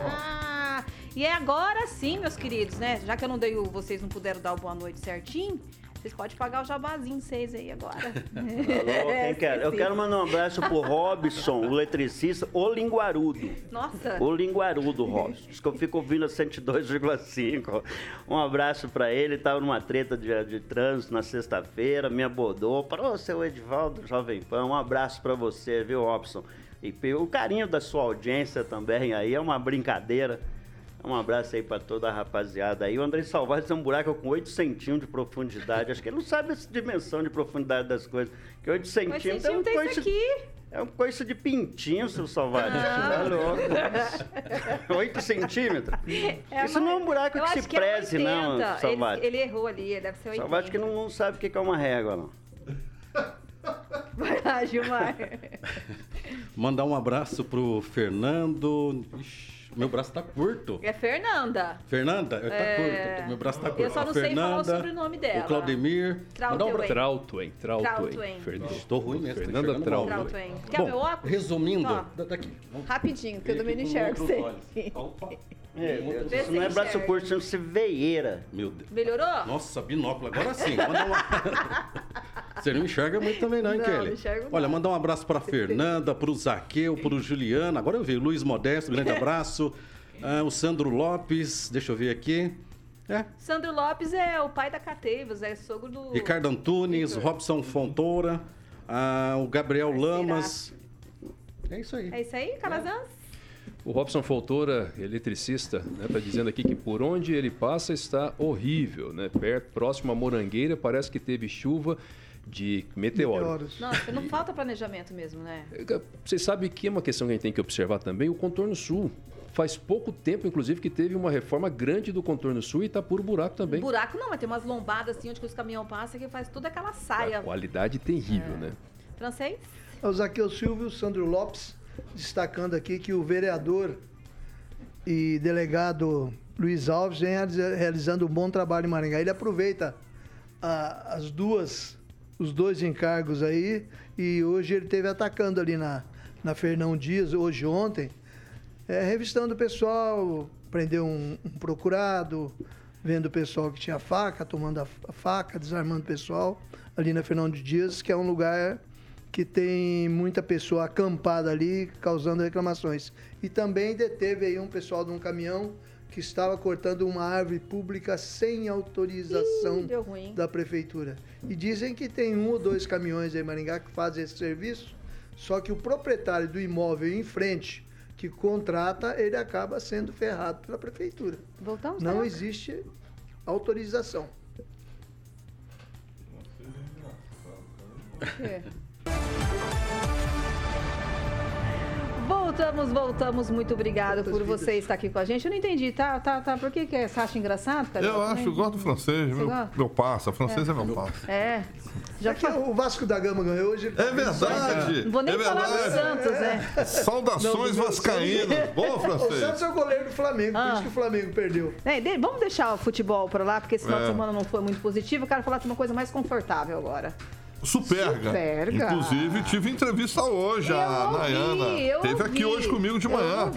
Ah, e é agora sim, meus queridos, né? Já que eu não dei o, vocês não puderam dar o boa noite certinho, Vocês podem pagar o jabazinho vocês aí agora. Alô, quem quer? Eu quero mandar um abraço pro Robson, o eletricista, o linguarudo. Nossa. O linguarudo, Robson. Diz que eu fico ouvindo a 102,5. Um abraço pra ele. Tava numa treta de, de trânsito na sexta-feira, me abordou. Parou, seu Edivaldo Jovem Pan. Um abraço pra você, viu, Robson? E o carinho da sua audiência também aí é uma brincadeira. Um abraço aí para toda a rapaziada aí. O André Salvador tem um buraco com 8 centímetros de profundidade. Acho que ele não sabe essa dimensão de profundidade das coisas. Que 8 centímetros é um coice... aqui. É um coice de pintinho, seu Salvador. Ah. Tá 8 centímetros. É, Isso não é um buraco que se que preze, é não, Salvador. Ele, ele, errou ali, deve ser 80. Salvador que não, não sabe o que é uma régua, não. Vai lá, Gilmar. Mandar um abraço pro Fernando. Ixi. Meu braço tá curto. É Fernanda. Fernanda? Tá é... curto. Meu braço tá curto. Eu só não Fernanda, sei falar o sobrenome dela. O Claudemir. Trautwen. Trautwen. Trautwen. Estou ruim mesmo. Fernanda Trautwen. Quer Bom, meu óculos? Resumindo, daqui. Rapidinho, que eu também não enxergo você. É, isso não é braço curto, isso se veieira. Meu Deus. Melhorou? Nossa, binóculo. Agora sim. Manda uma... Você não enxerga muito também, não, hein, não Kelly? Não Olha, mandar um abraço para Fernanda, para o Zaqueu, para o Juliano. Agora eu vi, Luiz Modesto, grande abraço. Ah, o Sandro Lopes, deixa eu ver aqui. É. Sandro Lopes é o pai da Cateivos, é sogro do. Ricardo Antunes, Victor. Robson Fontoura, ah, o Gabriel Lamas. É isso aí. É isso aí, Calazans? É. O Robson Fontoura, eletricista, está né, tá dizendo aqui que por onde ele passa está horrível, né? Perto, próximo à Morangueira, parece que teve chuva de meteoros. meteoros. Nossa, não falta planejamento mesmo, né? Você sabe que é uma questão que a gente tem que observar também, o contorno sul. Faz pouco tempo, inclusive, que teve uma reforma grande do contorno sul e está por buraco também. Buraco não, mas tem umas lombadas assim onde os caminhões passam que faz toda aquela saia. A qualidade terrível, é. né? Francês? É o Zaqueu Silvio, Sandro Lopes, destacando aqui que o vereador e delegado Luiz Alves vem realizando um bom trabalho em Maringá. Ele aproveita a, as duas os dois encargos aí e hoje ele teve atacando ali na, na Fernão Dias, hoje ontem, é, revistando o pessoal, prendeu um, um, procurado, vendo o pessoal que tinha faca, tomando a, a, faca, desarmando o pessoal, ali na Fernão de Dias, que é um lugar que tem muita pessoa acampada ali, causando reclamações. E também deteve aí um pessoal de um caminhão que estava cortando uma árvore pública sem autorização Ih, da prefeitura. E dizem que tem um ou dois caminhões em Maringá que fazem esse serviço, só que o proprietário do imóvel em frente que contrata, ele acaba sendo ferrado pela prefeitura. Voltamos Não existe autorização. É. Voltamos, voltamos. Muito obrigado por você estar aqui com a gente. Eu não entendi, tá? tá, tá. Por que, que é? você acha engraçado, cara? Eu acho, eu gosto do francês. Meu, meu passa. Francês é, é meu passa. É. Já é que o Vasco da Gama ganhou hoje. É verdade. Não vou nem é falar do Santos, é. Saudações não, vascaínas. Bom, francês. O Santos é o goleiro do Flamengo, ah. por isso que o Flamengo perdeu. É, de, vamos deixar o futebol para lá, porque esse final é. de semana não foi muito positivo. Eu quero falar de uma coisa mais confortável agora. Superga. Superga. Inclusive, tive entrevista hoje, eu a ouvi, Nayana. Teve aqui hoje comigo de manhã.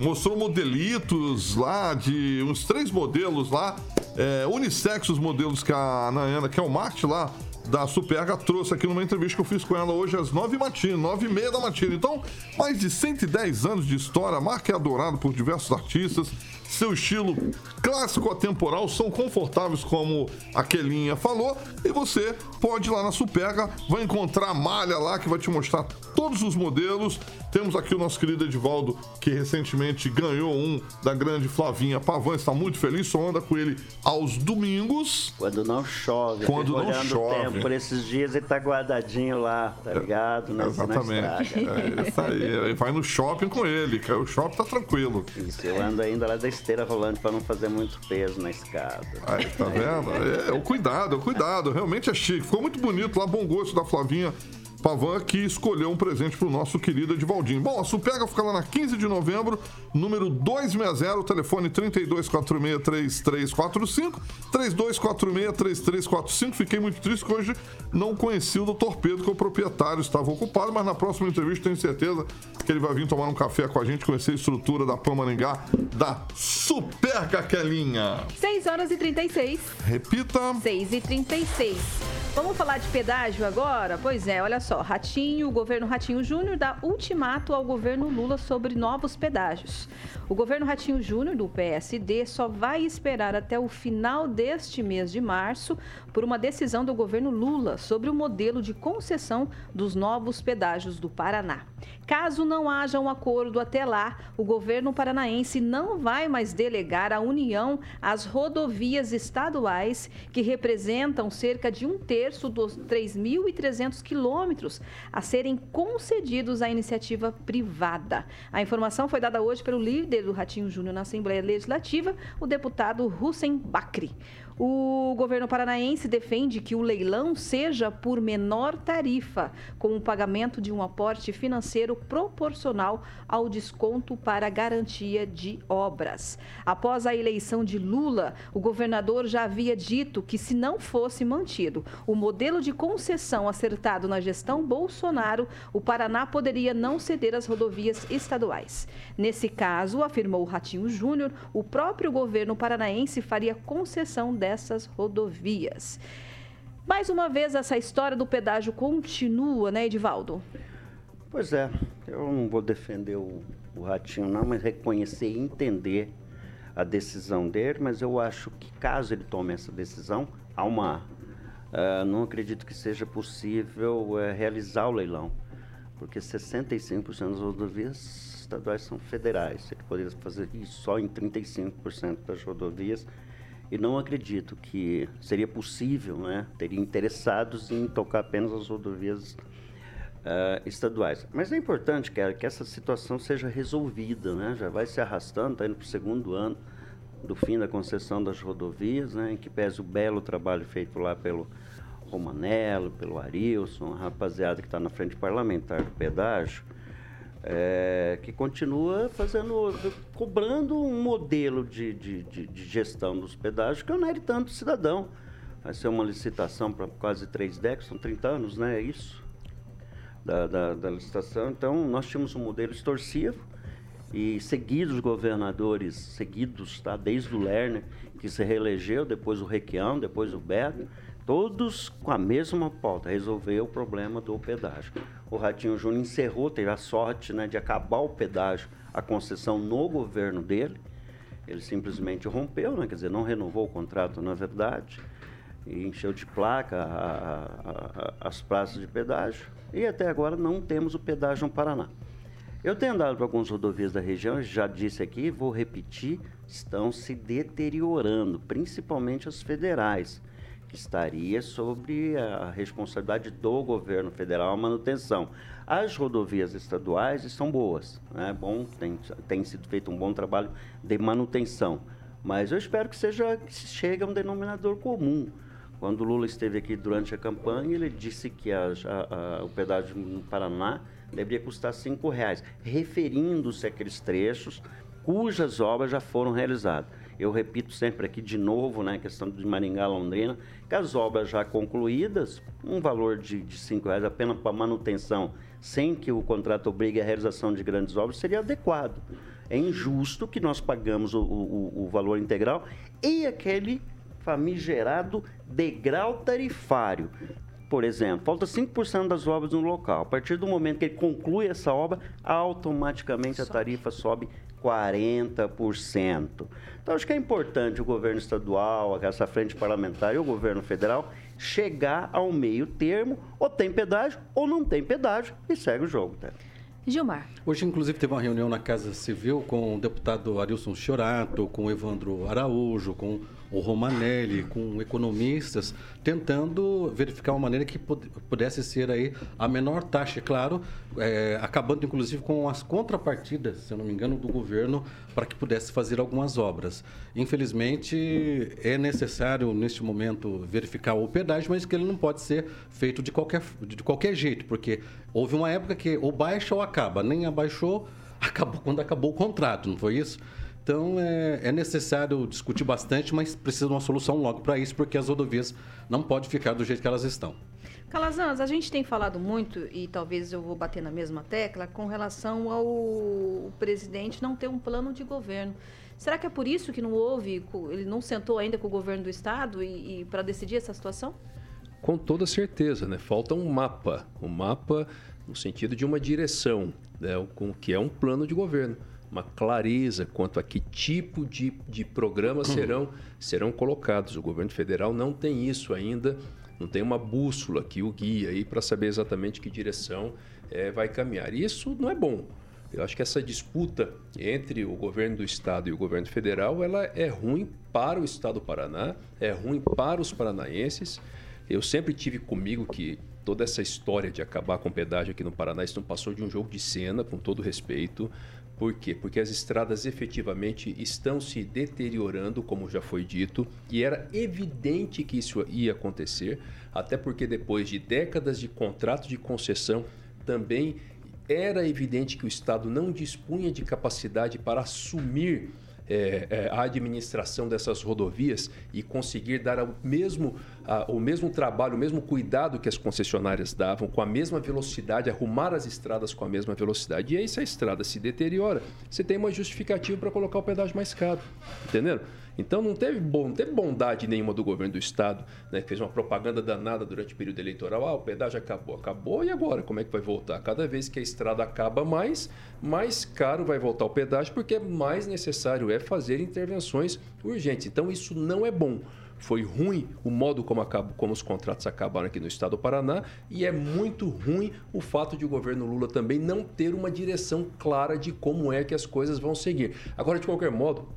Mostrou modelitos lá, de uns três modelos lá. É, unissex os modelos que a Nayana, que é o Marte lá, da Superga trouxe aqui numa entrevista que eu fiz com ela hoje às nove matina, nove e meia da matina. Então, mais de 110 anos de história, a marca é adorada por diversos artistas, seu estilo clássico atemporal são confortáveis, como a Kelinha falou. E você pode ir lá na Superga, vai encontrar a malha lá que vai te mostrar todos os modelos. Temos aqui o nosso querido Edivaldo, que recentemente ganhou um da grande Flavinha Pavan, está muito feliz, só anda com ele aos domingos. Quando não chove. Quando não chove. Por esses dias ele tá guardadinho lá, tá ligado? Não, Exatamente. é isso aí. Vai no shopping com ele, que o shopping tá tranquilo. Isso, eu ando ainda lá da esteira rolando para não fazer muito peso na escada. Aí, tá vendo? É, é o cuidado, é o cuidado. Realmente é chique. Ficou muito bonito lá, bom gosto da Flavinha. Pavan que escolheu um presente para o nosso querido Edivaldinho. Bom, a Superga fica lá na 15 de novembro, número 260, telefone 3246-3345, 3246-3345. Fiquei muito triste que hoje não conheci o Dr. Pedro, que é o proprietário, estava ocupado, mas na próxima entrevista tenho certeza que ele vai vir tomar um café com a gente, conhecer a estrutura da Pamaringá, da Superga Quelinha. 6 horas e 36. Repita. 6 e 36. Vamos falar de pedágio agora? Pois é, olha só. Ratinho, o governo Ratinho Júnior dá ultimato ao governo Lula sobre novos pedágios. O governo Ratinho Júnior, do PSD, só vai esperar até o final deste mês de março por uma decisão do governo Lula sobre o modelo de concessão dos novos pedágios do Paraná. Caso não haja um acordo até lá, o governo paranaense não vai mais delegar à União as rodovias estaduais, que representam cerca de um terço dos 3.300 quilômetros a serem concedidos à iniciativa privada. A informação foi dada hoje pelo líder do Ratinho Júnior na Assembleia Legislativa, o deputado Hussein Bakri. O governo paranaense defende que o leilão seja por menor tarifa, com o pagamento de um aporte financeiro proporcional ao desconto para garantia de obras. Após a eleição de Lula, o governador já havia dito que, se não fosse mantido o modelo de concessão acertado na gestão Bolsonaro, o Paraná poderia não ceder as rodovias estaduais. Nesse caso, afirmou Ratinho Júnior, o próprio governo paranaense faria concessão dessa dessas rodovias. Mais uma vez, essa história do pedágio continua, né, Edivaldo? Pois é, eu não vou defender o, o Ratinho, não, mas reconhecer e entender a decisão dele, mas eu acho que caso ele tome essa decisão, há uma. Uh, não acredito que seja possível uh, realizar o leilão, porque 65% das rodovias estaduais são federais. Ele poderia fazer isso só em 35% das rodovias e não acredito que seria possível, né, teria interessados em tocar apenas as rodovias uh, estaduais. Mas é importante, que essa situação seja resolvida, né, já vai se arrastando, está indo para o segundo ano do fim da concessão das rodovias, né, em que pese o belo trabalho feito lá pelo Romanello, pelo Arilson, a rapaziada que está na frente parlamentar do pedágio, é, que continua fazendo, cobrando um modelo de, de, de, de gestão dos pedágios que onere tanto o cidadão. Vai ser uma licitação para quase três décadas, são 30 anos, né? É isso? Da, da, da, licitação. Então, nós tínhamos um modelo extorsivo e seguidos governadores, seguidos, tá? Desde o Lerner, que se reelegeu, depois o Requião, depois o Beto, todos com a mesma pauta, resolver o problema do pedágio o Ratinho Júnior encerrou, teve a sorte né, de acabar o pedágio, a concessão no governo dele. Ele simplesmente rompeu, né, quer dizer, não renovou o contrato, na verdade, e encheu de placa a, a, a, as praças de pedágio. E até agora não temos o pedágio no Paraná. Eu tenho andado para algumas rodovias da região, já disse aqui, vou repetir, estão se deteriorando, principalmente as federais que estaria sobre a responsabilidade do governo federal a manutenção. As rodovias estaduais estão boas, né? bom, tem, tem sido feito um bom trabalho de manutenção, mas eu espero que seja que chegue a um denominador comum. Quando o Lula esteve aqui durante a campanha, ele disse que a, a, a, o pedágio no Paraná deveria custar R$ reais, referindo-se àqueles trechos cujas obras já foram realizadas. Eu repito sempre aqui de novo, né, questão de Maringá, Londrina, que as obras já concluídas, um valor de, de cinco reais apenas para manutenção, sem que o contrato obrigue a realização de grandes obras, seria adequado. É injusto que nós pagamos o, o, o valor integral e aquele famigerado degrau tarifário. Por exemplo, falta 5% das obras no local. A partir do momento que ele conclui essa obra, automaticamente a tarifa sobe 40%. Então, acho que é importante o governo estadual, essa frente parlamentar e o governo federal chegar ao meio termo, ou tem pedágio ou não tem pedágio, e segue o jogo. Tá? Gilmar. Hoje, inclusive, teve uma reunião na Casa Civil com o deputado Arilson Chiorato, com o Evandro Araújo, com o Romanelli, com economistas, tentando verificar uma maneira que pudesse ser aí a menor taxa, claro, é, acabando inclusive com as contrapartidas, se eu não me engano, do governo para que pudesse fazer algumas obras. Infelizmente, é necessário neste momento verificar o pedágio, mas que ele não pode ser feito de qualquer, de qualquer jeito, porque houve uma época que ou baixa ou acaba, nem abaixou, acabou quando acabou o contrato, não foi isso? Então é, é, necessário discutir bastante, mas precisa de uma solução logo para isso, porque as rodovias não podem ficar do jeito que elas estão. Calazans, a gente tem falado muito, e talvez eu vou bater na mesma tecla, com relação ao presidente não ter um plano de governo. Será que é por isso que não houve, ele não sentou ainda com o governo do estado e, e para decidir essa situação? Com toda certeza, né? Falta um mapa, um mapa no sentido de uma direção, né? com que é um plano de governo uma clareza quanto a que tipo de, de programas uhum. serão, serão colocados. O governo federal não tem isso ainda, não tem uma bússola que o guia aí para saber exatamente que direção é, vai caminhar. E isso não é bom. Eu acho que essa disputa entre o governo do estado e o governo federal, ela é ruim para o estado do Paraná, é ruim para os paranaenses. Eu sempre tive comigo que toda essa história de acabar com pedágio aqui no Paraná, isso não passou de um jogo de cena, com todo respeito. Por quê? Porque as estradas efetivamente estão se deteriorando, como já foi dito, e era evidente que isso ia acontecer, até porque depois de décadas de contrato de concessão, também era evidente que o Estado não dispunha de capacidade para assumir é, é, a administração dessas rodovias e conseguir dar o mesmo, a, o mesmo trabalho, o mesmo cuidado que as concessionárias davam, com a mesma velocidade, arrumar as estradas com a mesma velocidade. E aí, se a estrada se deteriora, você tem uma justificativa para colocar o pedágio mais caro. Entenderam? Então não teve, bom, não teve bondade nenhuma do governo do estado, né, fez uma propaganda danada durante o período eleitoral. Ah, o pedágio acabou, acabou e agora como é que vai voltar? Cada vez que a estrada acaba mais, mais caro vai voltar o pedágio, porque mais necessário é fazer intervenções urgentes. Então isso não é bom. Foi ruim o modo como, como os contratos acabaram aqui no estado do Paraná e é muito ruim o fato de o governo Lula também não ter uma direção clara de como é que as coisas vão seguir. Agora, de qualquer modo,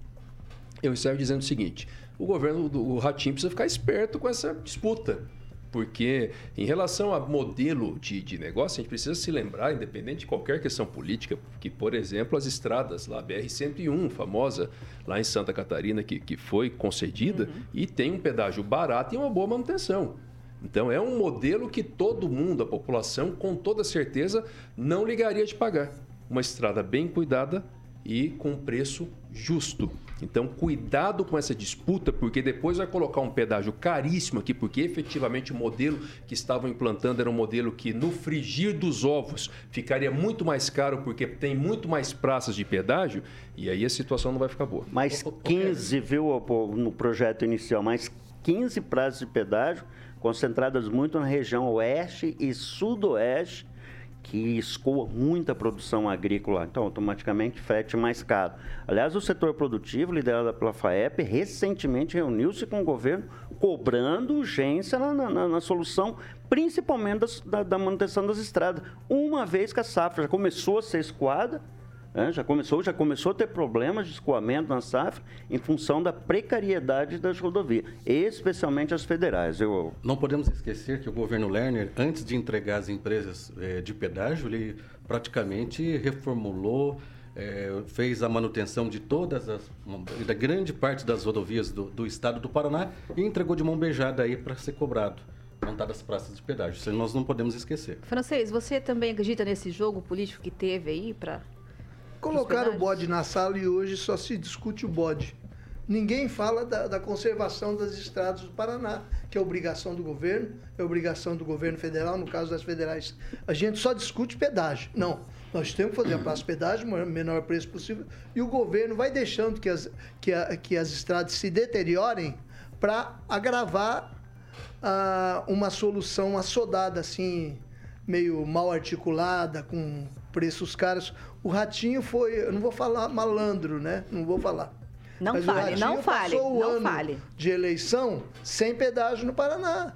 eu encerro dizendo o seguinte: o governo do Ratinho precisa ficar esperto com essa disputa. Porque, em relação a modelo de, de negócio, a gente precisa se lembrar, independente de qualquer questão política, que, por exemplo, as estradas, lá, a BR-101, famosa, lá em Santa Catarina, que, que foi concedida, uhum. e tem um pedágio barato e uma boa manutenção. Então, é um modelo que todo mundo, a população, com toda certeza, não ligaria de pagar. Uma estrada bem cuidada e com preço justo. Então, cuidado com essa disputa, porque depois vai colocar um pedágio caríssimo aqui, porque efetivamente o modelo que estavam implantando era um modelo que, no frigir dos ovos, ficaria muito mais caro, porque tem muito mais praças de pedágio, e aí a situação não vai ficar boa. Mais 15, viu, no projeto inicial, mais 15 praças de pedágio, concentradas muito na região oeste e sudoeste que escoa muita produção agrícola, então automaticamente frete mais caro. Aliás, o setor produtivo, liderado pela FAEP, recentemente reuniu-se com o governo cobrando urgência na, na, na solução, principalmente da, da manutenção das estradas, uma vez que a safra já começou a ser escoada, é, já começou, já começou a ter problemas de escoamento na safra em função da precariedade das rodovias, especialmente as federais. Eu... Não podemos esquecer que o governo Lerner, antes de entregar as empresas é, de pedágio, ele praticamente reformulou, é, fez a manutenção de todas as, da grande parte das rodovias do, do estado do Paraná e entregou de mão beijada aí para ser cobrado montadas praças de pedágio. Isso nós não podemos esquecer. Francês, você também acredita nesse jogo político que teve aí para Colocaram o bode na sala e hoje só se discute o bode. Ninguém fala da, da, conservação das estradas do Paraná, que é obrigação do governo, é obrigação do governo federal, no caso das federais. A gente só discute pedágio. Não, nós temos que fazer a praça pedágio, o menor preço possível, e o governo vai deixando que as, que a, que as estradas se deteriorem para agravar uma solução assodada, assim, meio mal articulada, com preços caros. O Ratinho foi, eu não vou falar malandro, né? Não vou falar. Não Mas fale, não fale, o não ano fale. De eleição sem pedágio no Paraná,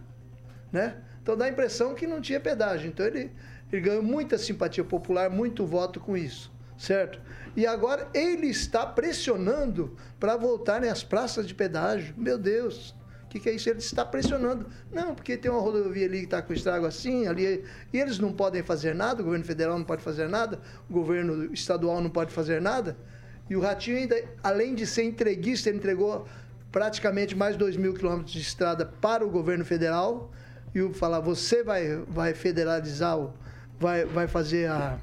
né? Então dá a impressão que não tinha pedágio. Então ele Ele ganhou muita simpatia popular, muito voto com isso, certo? E agora ele está pressionando para voltarem às praças de pedágio. Meu Deus, que, que, é isso? Ele está pressionando. Não, porque tem uma rodovia ali que está com estrago assim, ali. E eles não podem fazer nada, o governo federal não pode fazer nada, o governo estadual não pode fazer nada. E o Ratinho ainda, além de ser entreguista, ele entregou praticamente mais de 2 mil quilômetros de estrada para o governo federal. E o falar, você vai, vai federalizar, vai, vai fazer a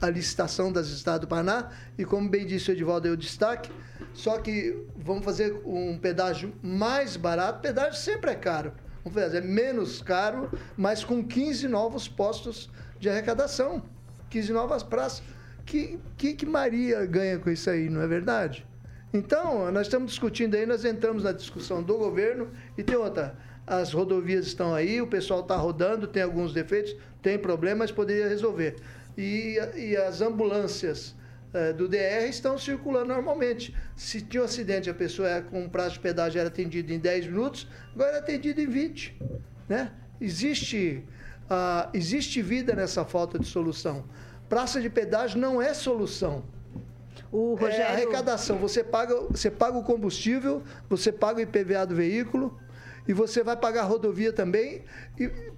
a licitação das estradas do Paraná e, como bem disse o Edivaldo, deu destaque, só que vamos fazer um pedágio mais barato. Pedágio sempre é caro. Vamos fazer, é menos caro, mas com 15 novos postos de arrecadação, 15 novas praças. Que, que, que Maria ganha com isso aí, não é verdade? Então, nós estamos discutindo aí, nós entramos na discussão do governo e tem outra. As rodovias estão aí, o pessoal está rodando, tem alguns defeitos, tem problemas, poderia resolver e, e as ambulâncias eh, do DR estão circulando normalmente. Se tinha um acidente, a pessoa é, com um prazo de pedágio era atendida em 10 minutos, agora é atendida em 20. Né? Existe, uh, existe vida nessa falta de solução. Praça de pedágio não é solução. O Rogério... É arrecadação. Você paga, você paga o combustível, você paga o IPVA do veículo e você vai pagar a rodovia também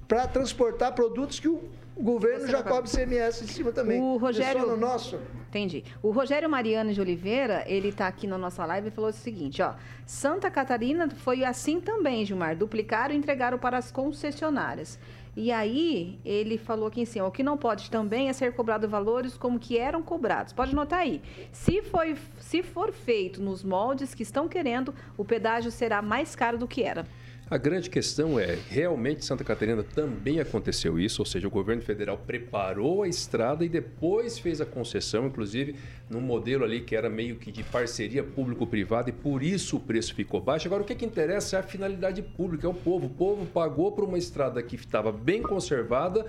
para transportar produtos que o o governo já cobra CMS em cima também. O Rogério. no nosso. Entendi. O Rogério Mariano de Oliveira, ele está aqui na nossa live e falou o seguinte, ó. Santa Catarina foi assim também, Gilmar. Duplicaram e entregaram para as concessionárias. E aí, ele falou aqui em cima, o que não pode também é ser cobrado valores como que eram cobrados. Pode notar aí. Se, foi, se for feito nos moldes que estão querendo, o pedágio será mais caro do que era. A grande questão é, realmente Santa Catarina também aconteceu isso, ou seja, o governo federal preparou a estrada e depois fez a concessão, inclusive num modelo ali que era meio que de parceria público-privada e por isso o preço ficou baixo. Agora, o que, que interessa é a finalidade pública, é o povo. O povo pagou por uma estrada que estava bem conservada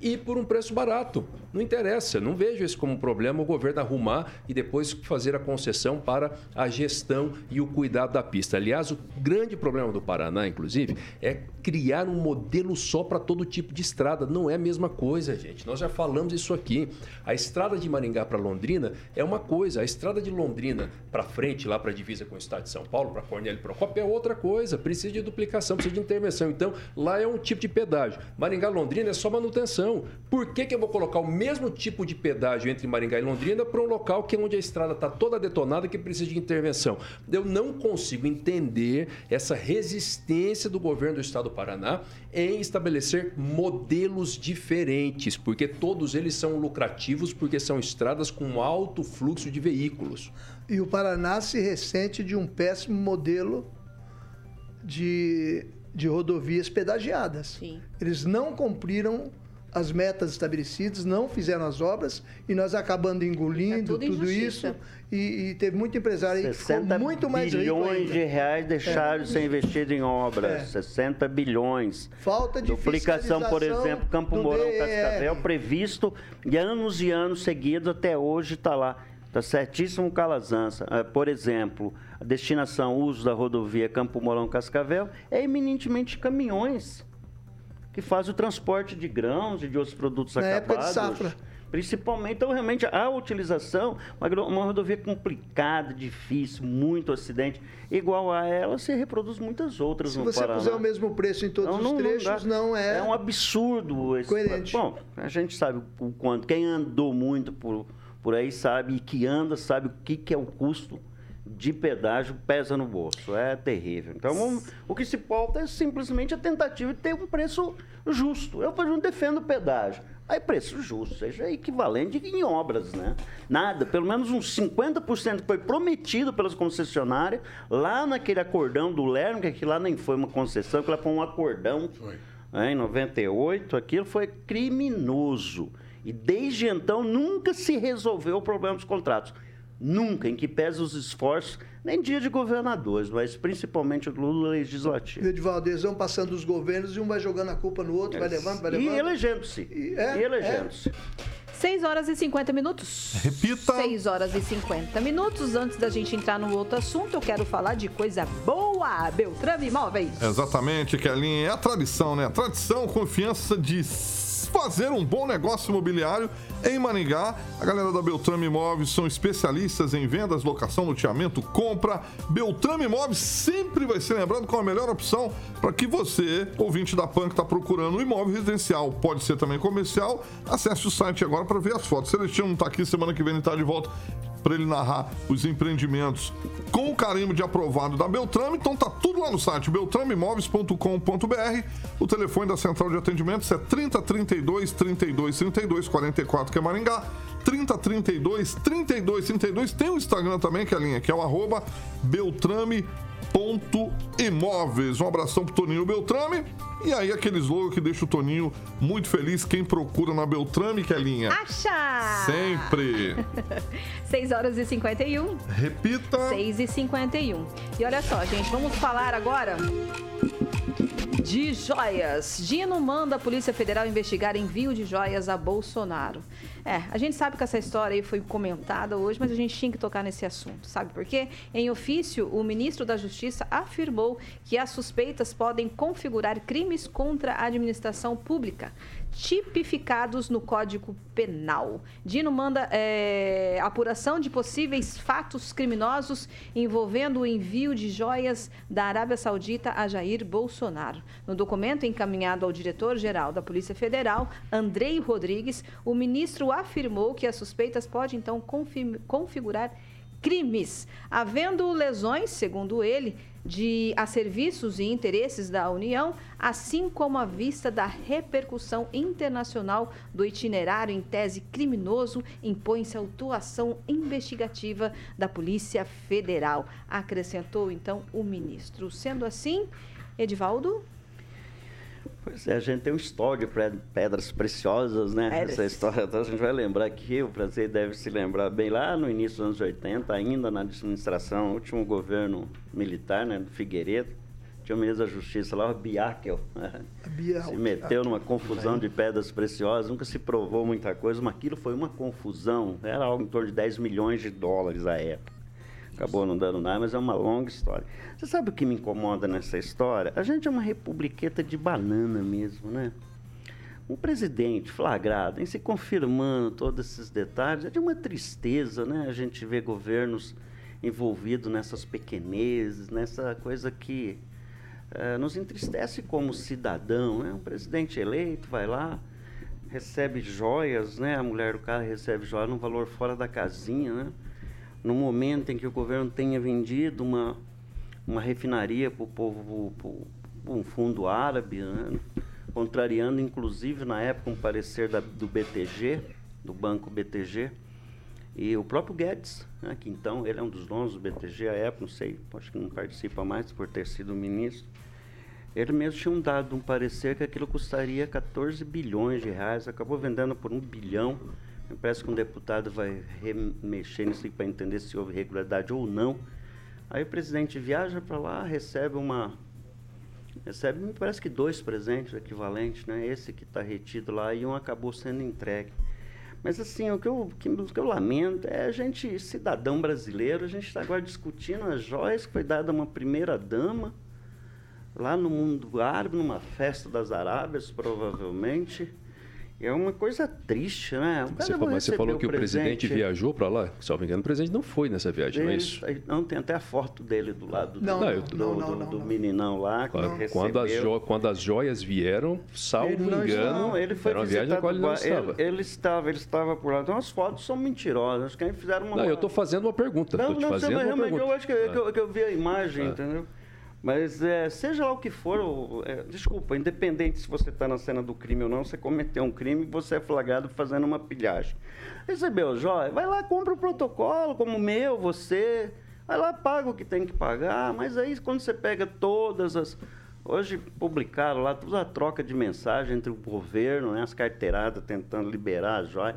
e por um preço barato. Não interessa, não vejo isso como um problema o governo arrumar e depois fazer a concessão para a gestão e o cuidado da pista. Aliás, o grande problema do Paraná, inclusive, é criar um modelo só para todo tipo de estrada. Não é a mesma coisa, gente. Nós já falamos isso aqui. A estrada de Maringá para Londrina é uma coisa, a estrada de Londrina para frente, lá para a divisa com o estado de São Paulo, para Cornélio Procópio, é outra coisa. Precisa de duplicação, precisa de intervenção. Então, lá é um tipo de pedágio. Maringá-Londrina é só manutenção. Por que, que eu vou colocar o mesmo tipo de pedágio entre Maringá e Londrina para um local que é onde a estrada está toda detonada que precisa de intervenção? Eu não consigo entender essa resistência do governo do estado do Paraná em estabelecer modelos diferentes, porque todos eles são lucrativos, porque são estradas com alto fluxo de veículos. E o Paraná se ressente de um péssimo modelo de, de rodovias pedagiadas. Sim. Eles não cumpriram as metas estabelecidas, não fizeram as obras e nós acabando engolindo é tudo, tudo isso. E, e, teve muito empresário aí que ficou muito mais bilhões de reais deixaram é. de ser investidos em obras. É. 60 bilhões. Falta de Duplicação, por exemplo, Campo Mourão, Cascavel, previsto de anos e anos seguidos, até hoje está lá. Está certíssimo Calazança. É, por exemplo, a destinação, uso da rodovia Campo Mourão Cascavel é eminentemente caminhões que faz o transporte de grãos e de outros produtos Na acabados. Época de safra. Principalmente, então, realmente, a utilização, uma, rodovia complicada, difícil, muito acidente, igual a ela, se reproduz muitas outras Se no você Paraná. puser o mesmo preço em todos não, os trechos, não, não, é... É um absurdo. Esse, coerente. Bom, a gente sabe o quanto. Quem andou muito por, por aí sabe, e que anda sabe o que, que é o custo de pedágio pesa no bolso. É terrível. Então, o que se pauta é simplesmente a tentativa de ter um preço justo. Eu, por exemplo, defendo o pedágio. Aí, preço justo, seja equivalente em obras, né? Nada, pelo menos uns 50% que foi prometido pelas concessionárias, lá naquele acordão do Lerno, que lá nem foi uma concessão, que lá foi um acordão, né, em 98, aquilo foi criminoso. E desde então nunca se resolveu o problema dos contratos. Nunca, em que pesa os esforços, nem dia de governadores, mas principalmente do legislativo. E Edvaldo, eles vão passando os governos e um vai jogando a culpa no outro, é. vai levando, vai levando. E elegendo-se. E, é, e elegendo-se. É. 6 horas e 50 minutos. Repita. 6 horas e 50 minutos. Antes da gente entrar no outro assunto, eu quero falar de coisa boa boa. Beltrame Imóveis. Exatamente, Kelly. É a tradição, né? A tradição, confiança de fazer um bom negócio imobiliário em Maringá. A galera da Beltrame Imóveis são especialistas em vendas, locação, loteamento, compra. Beltrame Imóveis sempre vai ser lembrado como a melhor opção para que você, ouvinte da PAN, que está procurando um imóvel residencial, pode ser também comercial, acesse o site agora para ver as fotos. Celestino não está aqui, semana que vem ele está de volta para ele narrar os empreendimentos com o carimbo de aprovado da Beltrame. Então tá tudo lá no site beltrameimóveis.com.br. O telefone da central de atendimentos é 3032 32 32 44 que é Maringá. 3032 32 32. Tem o Instagram também, que é a linha, que é o arroba Beltrame Ponto Imóveis. Um abração pro Toninho Beltrame. E aí, aqueles logos que deixa o Toninho muito feliz. Quem procura na Beltrame, que é linha? Acha! Sempre! 6 horas e 51. Repita! 6 e 51. E olha só, gente, vamos falar agora de joias. Dino manda a Polícia Federal investigar envio de joias a Bolsonaro. É, a gente sabe que essa história aí foi comentada hoje, mas a gente tinha que tocar nesse assunto. Sabe por quê? Em ofício, o ministro da Justiça afirmou que as suspeitas podem configurar crimes contra a administração pública tipificados no Código Penal. Dino manda é, apuração de possíveis fatos criminosos envolvendo o envio de joias da Arábia Saudita a Jair Bolsonaro. No documento encaminhado ao diretor-geral da Polícia Federal, Andrei Rodrigues, o ministro afirmou que as suspeitas podem então configurar crimes, havendo lesões, segundo ele, de a serviços e interesses da União, assim como à vista da repercussão internacional do itinerário em tese criminoso, impõe-se a atuação investigativa da Polícia Federal, acrescentou então o ministro. Sendo assim, Edivaldo, Pois é, a gente tem um história de pedras preciosas, né? Pedras. Essa história, então a gente vai lembrar aqui, o Brasil deve se lembrar bem lá no início dos anos 80, ainda na administração, último governo militar, né, do Figueiredo, tinha o ministro da Justiça lá, o Biakel, se meteu numa confusão de pedras preciosas, nunca se provou muita coisa, mas aquilo foi uma confusão, era algo em torno de 10 milhões de dólares à época acabou não dando nada, mas é uma longa história. Você sabe o que me incomoda nessa história? A gente é uma republiqueta de banana mesmo, né? Um presidente flagrado, em se confirmando todos esses detalhes, é de uma tristeza, né? A gente vê governos envolvidos nessas pequenezes, nessa coisa que é, nos entristece como cidadão, né? Um presidente eleito vai lá, recebe joias, né? A mulher do cara recebe joias num valor fora da casinha, né? No momento em que o governo tenha vendido uma, uma refinaria para o povo, para um fundo árabe, né? contrariando inclusive na época um parecer da, do BTG, do banco BTG, e o próprio Guedes, né, que então ele é um dos donos do BTG à época, não sei, acho que não participa mais por ter sido ministro, ele mesmo tinha dado um parecer que aquilo custaria 14 bilhões de reais, acabou vendendo por um bilhão, parece que um deputado vai remexer nisso para entender se houve irregularidade ou não. Aí o presidente viaja para lá, recebe uma. Recebe, me parece que dois presentes equivalentes, né? Esse que está retido lá e um acabou sendo entregue. Mas assim, o que, eu, o que eu lamento é a gente, cidadão brasileiro, a gente está agora discutindo as joias que foi dada a uma primeira dama lá no mundo árabe, numa festa das Arábias, provavelmente. É uma coisa triste, né? Você, mas você falou que o, presidente viajou para lá? Se não me engano, o presidente não foi nessa viagem, não é isso? Não, tem até a foto dele do lado não, do, não, do, não, do, do, do meninão lá. Quando, quando, as jo, quando as joias vieram, salvo engano, não, ele foi era uma viagem na qual ele não estava. Ele, ele, estava, ele estava por lá. Então as fotos são mentirosas. Quem fizeram uma. Não, eu estou fazendo uma pergunta. Não, não, fazendo uma pergunta. eu acho que, ah. que, eu, que, eu, vi a imagem, ah. entendeu? Mas é, seja lá o que for, é, desculpa, independente se você está na cena do crime ou não, você cometeu um crime você é flagrado fazendo uma pilhagem. Recebeu joia? Vai lá, compra o protocolo, como o meu, você. Vai lá, paga o que tem que pagar. Mas aí, quando você pega todas as. Hoje publicaram lá toda a troca de mensagem entre o governo, né, as carteiradas tentando liberar a joia.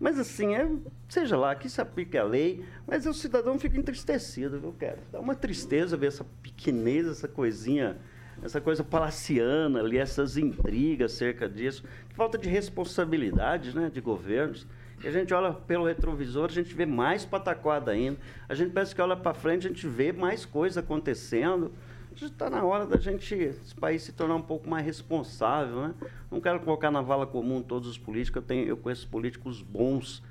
Mas assim, é, seja lá, que se aplique a lei, mas o cidadão fica entristecido, viu, cara? Dá uma tristeza ver essa pequenez, essa coisinha, essa coisa palaciana ali, essas intrigas acerca disso. Falta de responsabilidade, né, de governos. E a gente olha pelo retrovisor, a gente vê mais pataquada ainda. A gente parece que olha para frente, a gente vê mais coisa acontecendo. está na hora da gente, esse país se tornar um pouco mais responsável, né? Não quero colocar na vala comum todos os políticos, eu, tenho, eu conheço políticos bons,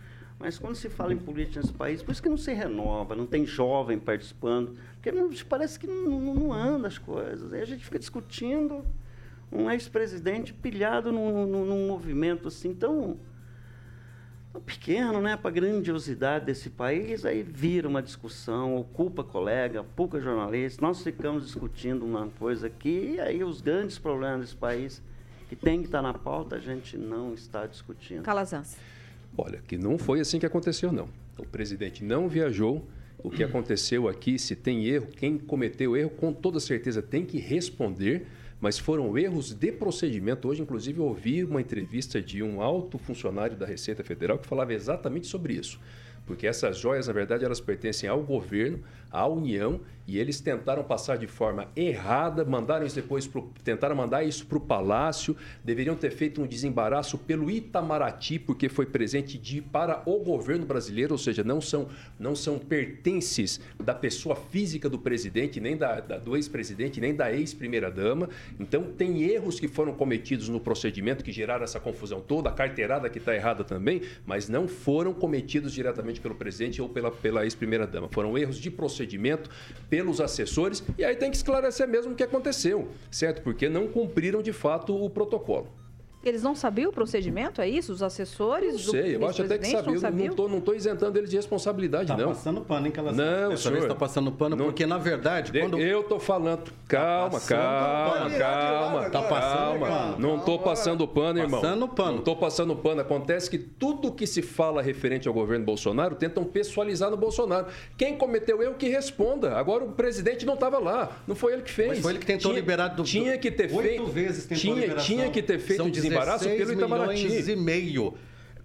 mas quando se fala em política nesse país, por isso que não se renova, não tem jovem participando, porque parece que não, não, anda as coisas. Aí a gente fica discutindo um ex-presidente pilhado num, num, num, movimento assim tão, tão pequeno, né, para a grandiosidade desse país, aí vira uma discussão, ocupa colega, pouca jornalista, nós ficamos discutindo uma coisa aqui, e aí os grandes problemas desse país que tem que estar na pauta, a gente não está discutindo. Calazans. Olha, que não foi assim que aconteceu, não. O presidente não viajou. O que aconteceu aqui, se tem erro, quem cometeu erro, com toda certeza tem que responder mas foram erros de procedimento. Hoje, inclusive, eu ouvi uma entrevista de um alto funcionário da Receita Federal que falava exatamente sobre isso. Porque essas joias, na verdade, elas pertencem ao governo, à União, e eles tentaram passar de forma errada, mandaram isso depois pro, tentaram mandar isso para o Palácio, deveriam ter feito um desembaraço pelo Itamaraty, porque foi presente de para o governo brasileiro, ou seja, não são, não são pertences da pessoa física do presidente, nem da, da do ex-presidente, nem da ex-primeira-dama. Então, tem erros que foram cometidos no procedimento que geraram essa confusão toda, a carteirada que está errada também, mas não foram cometidos diretamente pelo presidente ou pela, pela ex-primeira-dama. Foram erros de procedimento, pelo pelos assessores, e aí tem que esclarecer mesmo o que aconteceu, certo? Porque não cumpriram de fato o protocolo. Eles não sabiam o procedimento, é isso? Os assessores? Não sei, eu acho até que sabiam. Não estou não tô isentando eles de responsabilidade, tá não. Está passando pano, hein, Calazans? Não, Essa senhor. está passando pano, não, porque na verdade... Quando... Eu estou falando. Calma, tá calma, calma. Tá passando calma. pano. Não estou passando pano, irmão. Passando pano. Não estou passando pano. Acontece que tudo que se fala referente ao governo Bolsonaro tentam pessoalizar no Bolsonaro. Quem cometeu erro que responda. Agora o presidente não estava lá. Não foi ele que fez. Mas foi ele que tentou tinha, liberar do... Tinha que ter feito... Oito vezes tentou tinha, liberação. Tinha que ter feito o desembaraço pelo Itamaraty milhões e meio.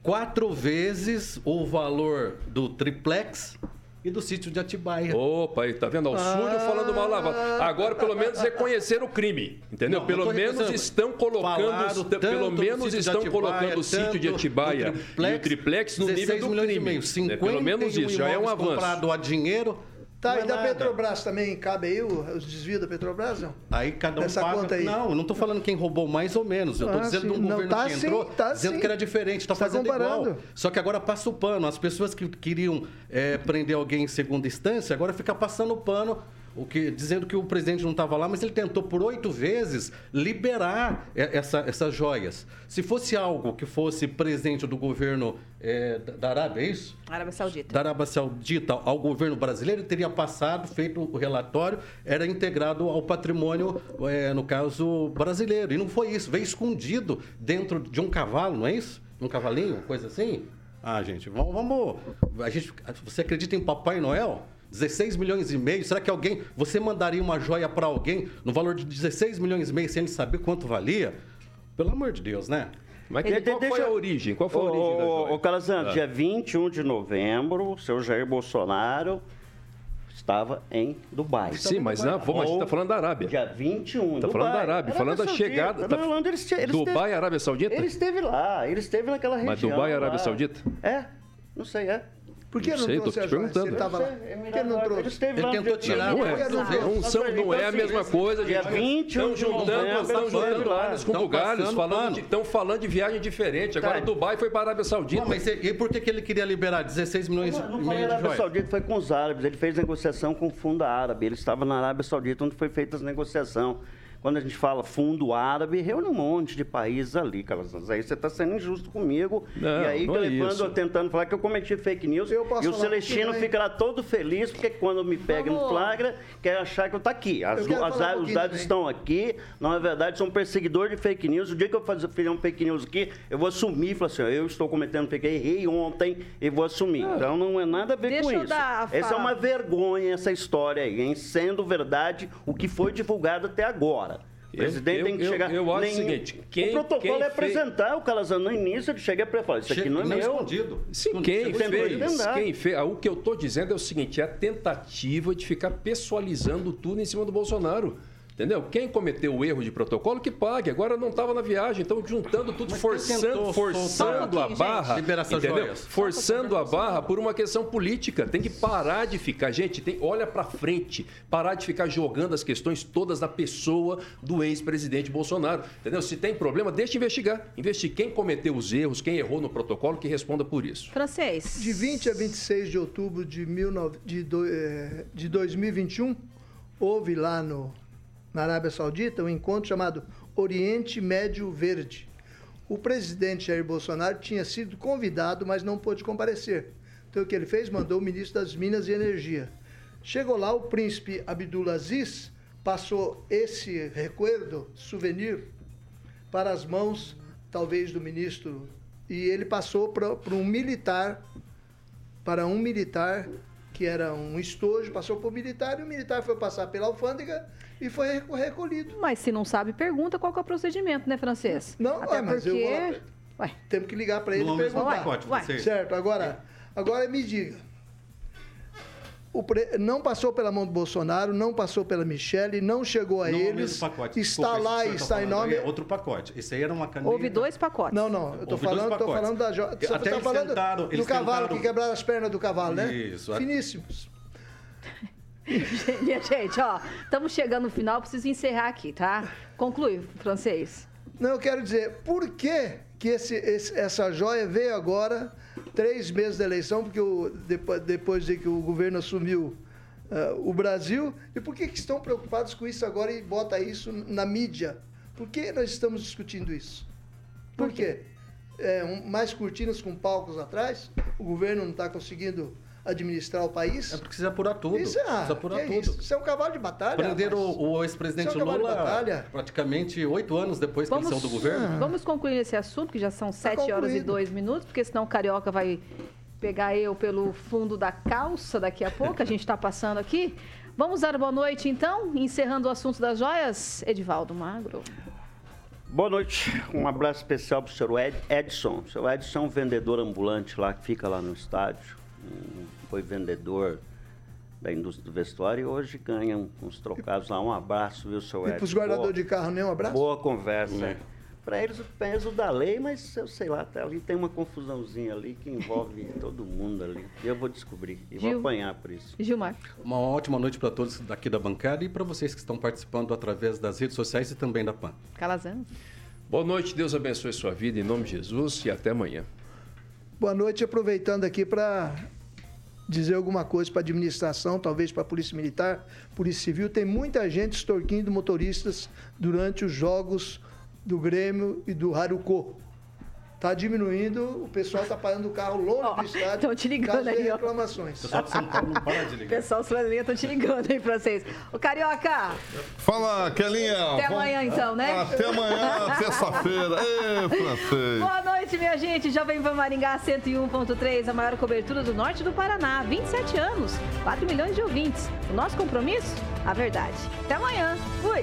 Quatro vezes o valor do triplex e do sítio de Atibaia. Opa, aí, tá vendo? O ah, falando mal lavado. Agora, pelo menos, reconhecer o crime. Entendeu? Não, pelo menos estão colocando. Pelo menos estão Atibaia, colocando o sítio de Atibaia triplex, e o triplex no nível do crime. Meio, 50 é, pelo menos isso, já é um avanço. comprado a dinheiro Tá, e da nada. Petrobras também cabe aí os desvios da Petrobras, não? Aí cada um Nessa paga... Conta aí. Não, eu não estou falando quem roubou mais ou menos. Eu estou ah, dizendo sim. de um não, governo tá que entrou, sim, tá dizendo sim. que era diferente, está fazendo comparando. igual. Só que agora passa o pano. As pessoas que queriam é, prender alguém em segunda instância, agora fica passando o pano o que, dizendo que o presidente não estava lá, mas ele tentou por oito vezes liberar essa, essas joias. Se fosse algo que fosse presente do governo é, da Arábia, é isso? Arábia Saudita. Da Arábia Saudita ao governo brasileiro, ele teria passado, feito o relatório, era integrado ao patrimônio, é, no caso, brasileiro. E não foi isso, veio escondido dentro de um cavalo, não é isso? Um cavalinho, coisa assim? Ah, gente, vamos. vamos a gente, você acredita em Papai Noel? 16 milhões e meio. Será que alguém. Você mandaria uma joia para alguém no valor de 16 milhões e meio sem ele saber quanto valia? Pelo amor de Deus, né? Mas ele, qual deixa... foi a origem? Qual foi a origem ô, da joia? Ô, Calazan, ah. dia 21 de novembro, o seu Jair Bolsonaro estava em Dubai. Sim, mas não, vou, mas está falando da Arábia. Dia 21, Está falando da Arábia, falando da chegada... Tá... Não, ele, ele Dubai, Arábia Saudita? Ele esteve lá, ele esteve naquela região. Mas Dubai, Arábia Saudita? É, não sei, é. Por que não, não sei, trouxe a perguntando. Ele estava lá. Por que não trouxe? Ele, ele tentou tirar. Não, é, não, são, não é a mesma coisa, gente. 20 estão juntando, estão juntando lá com bugalhos, falando estão falando de viagem diferente. Agora Dubai foi para a Arábia Saudita. mas e por que ele queria liberar 16 milhões e meio de joias? A Arábia Saudita foi com os árabes. Ele fez negociação com o fundo árabe. Ele estava na Arábia Saudita onde foi feita a negociação. Quando a gente fala fundo árabe, reúne um monte de países ali, Calazans. Aí você está sendo injusto comigo. Não, e aí, não levando, é tentando falar que eu cometi fake news. e o Celestino fica lá todo feliz, porque quando me pega no flagra, quer achar que eu estou aqui. As, as, um os dados estão aqui. Não é verdade, sou um perseguidor de fake news. O dia que eu fazer um fake news aqui, eu vou assumir. Falar assim, eu estou cometendo fake news, errei ontem e vou assumir. Ah, então não é nada a ver com isso. Essa é uma vergonha, essa história aí, hein? Sendo verdade o que foi divulgado até agora. O presidente eu, tem que eu, chegar. Eu, eu acho o seguinte: quem, o protocolo é apresentar fez... o Calazan no início, ele chega para falar: Isso aqui não é meu. Escondido. Sim, quem fez, quem fez. O que eu estou dizendo é o seguinte: é a tentativa de ficar pessoalizando tudo em cima do Bolsonaro. Entendeu? Quem cometeu o erro de protocolo, que pague. Agora não estava na viagem, então juntando tudo, Mas forçando, forçando a barra. Liberação entendeu? Forçando a barra por uma questão política. Tem que parar de ficar. Gente, tem, olha para frente. Parar de ficar jogando as questões todas na pessoa do ex-presidente Bolsonaro. Entendeu? Se tem problema, deixa investigar. Investigue quem cometeu os erros, quem errou no protocolo, que responda por isso. Francês. De 20 a 26 de outubro de, 19, de, do, eh, de 2021, houve lá no na Arábia Saudita, um encontro chamado Oriente Médio Verde. O presidente Jair Bolsonaro tinha sido convidado, mas não pôde comparecer. Então o que ele fez? Mandou o ministro das Minas e Energia. Chegou lá, o príncipe Abdulaziz passou esse recuerdo, souvenir, para as mãos, talvez, do ministro. E ele passou para um militar, para um militar que era um estojo, passou por militar e o militar foi passar pela alfândega e foi recolhido. Mas se não sabe, pergunta qual é o procedimento, né, francês? Não, Até mas porque... eu vou... Temos que ligar para ele e perguntar. Pacote, certo, agora, agora me diga, pre... não passou pela mão do Bolsonaro, não passou pela Michelle, não chegou a não eles. Pacote. Está Desculpa, lá e tá está em nome. É outro pacote. Esse aí era uma caneta. Houve dois pacotes. Não, não. Eu estou falando, tô falando da. Jo... Você está falando tentaram, do cavalo, tentaram... que quebraram as pernas do cavalo, né? Isso. Finíssimos. gente, ó, estamos chegando no final, preciso encerrar aqui, tá? Conclui, francês. Não, eu quero dizer, por que, que esse, esse, essa joia veio agora três meses da eleição, porque o, depois, depois de que o governo assumiu uh, o Brasil, e por que, que estão preocupados com isso agora e bota isso na mídia? Por que nós estamos discutindo isso? Por, por quê? É, um, mais cortinas com palcos atrás, o governo não está conseguindo administrar o país. É porque precisa apurar tudo. Isso é, precisa apurar é tudo. Isso. isso. é um cavalo de batalha. Prenderam o, o ex-presidente é um Lula praticamente oito anos depois vamos, que ele saiu do governo. Vamos concluir esse assunto, que já são tá sete horas e dois minutos, porque senão o Carioca vai pegar eu pelo fundo da calça daqui a pouco, a gente está passando aqui. Vamos dar boa noite, então, encerrando o assunto das joias, Edivaldo Magro. Boa noite, um abraço especial para o senhor Ed, Edson. O senhor Edson é um vendedor ambulante lá, que fica lá no estádio foi vendedor da indústria do vestuário e hoje ganha uns trocados lá. Um abraço, viu, seu Edson? E para os guardadores de carro, nem um abraço? Boa conversa. É. Para eles o peso da lei, mas eu sei lá, tá ali tem uma confusãozinha ali que envolve todo mundo ali. E eu vou descobrir e Gil. vou apanhar por isso. Gilmar. Uma ótima noite para todos daqui da bancada e para vocês que estão participando através das redes sociais e também da PAN. Calazan. Boa noite, Deus abençoe sua vida em nome de Jesus e até amanhã. Boa noite, aproveitando aqui para dizer alguma coisa para a administração, talvez para a Polícia Militar, Polícia Civil. Tem muita gente extorquindo motoristas durante os jogos do Grêmio e do Haruko. Está diminuindo, o pessoal está parando o carro longe oh, do estádio. Estão te ligando aí, ó. reclamações. O pessoal de São Paulo não para de ligar. pessoal estão te ligando aí, francês. O Carioca! Fala, Kelinha! Até amanhã, então, né? Até amanhã, terça-feira. Ê, francês! Boa noite, minha gente. Jovem Pan Maringá 101.3, a maior cobertura do norte do Paraná. 27 anos, 4 milhões de ouvintes. O nosso compromisso? A verdade. Até amanhã. Fui!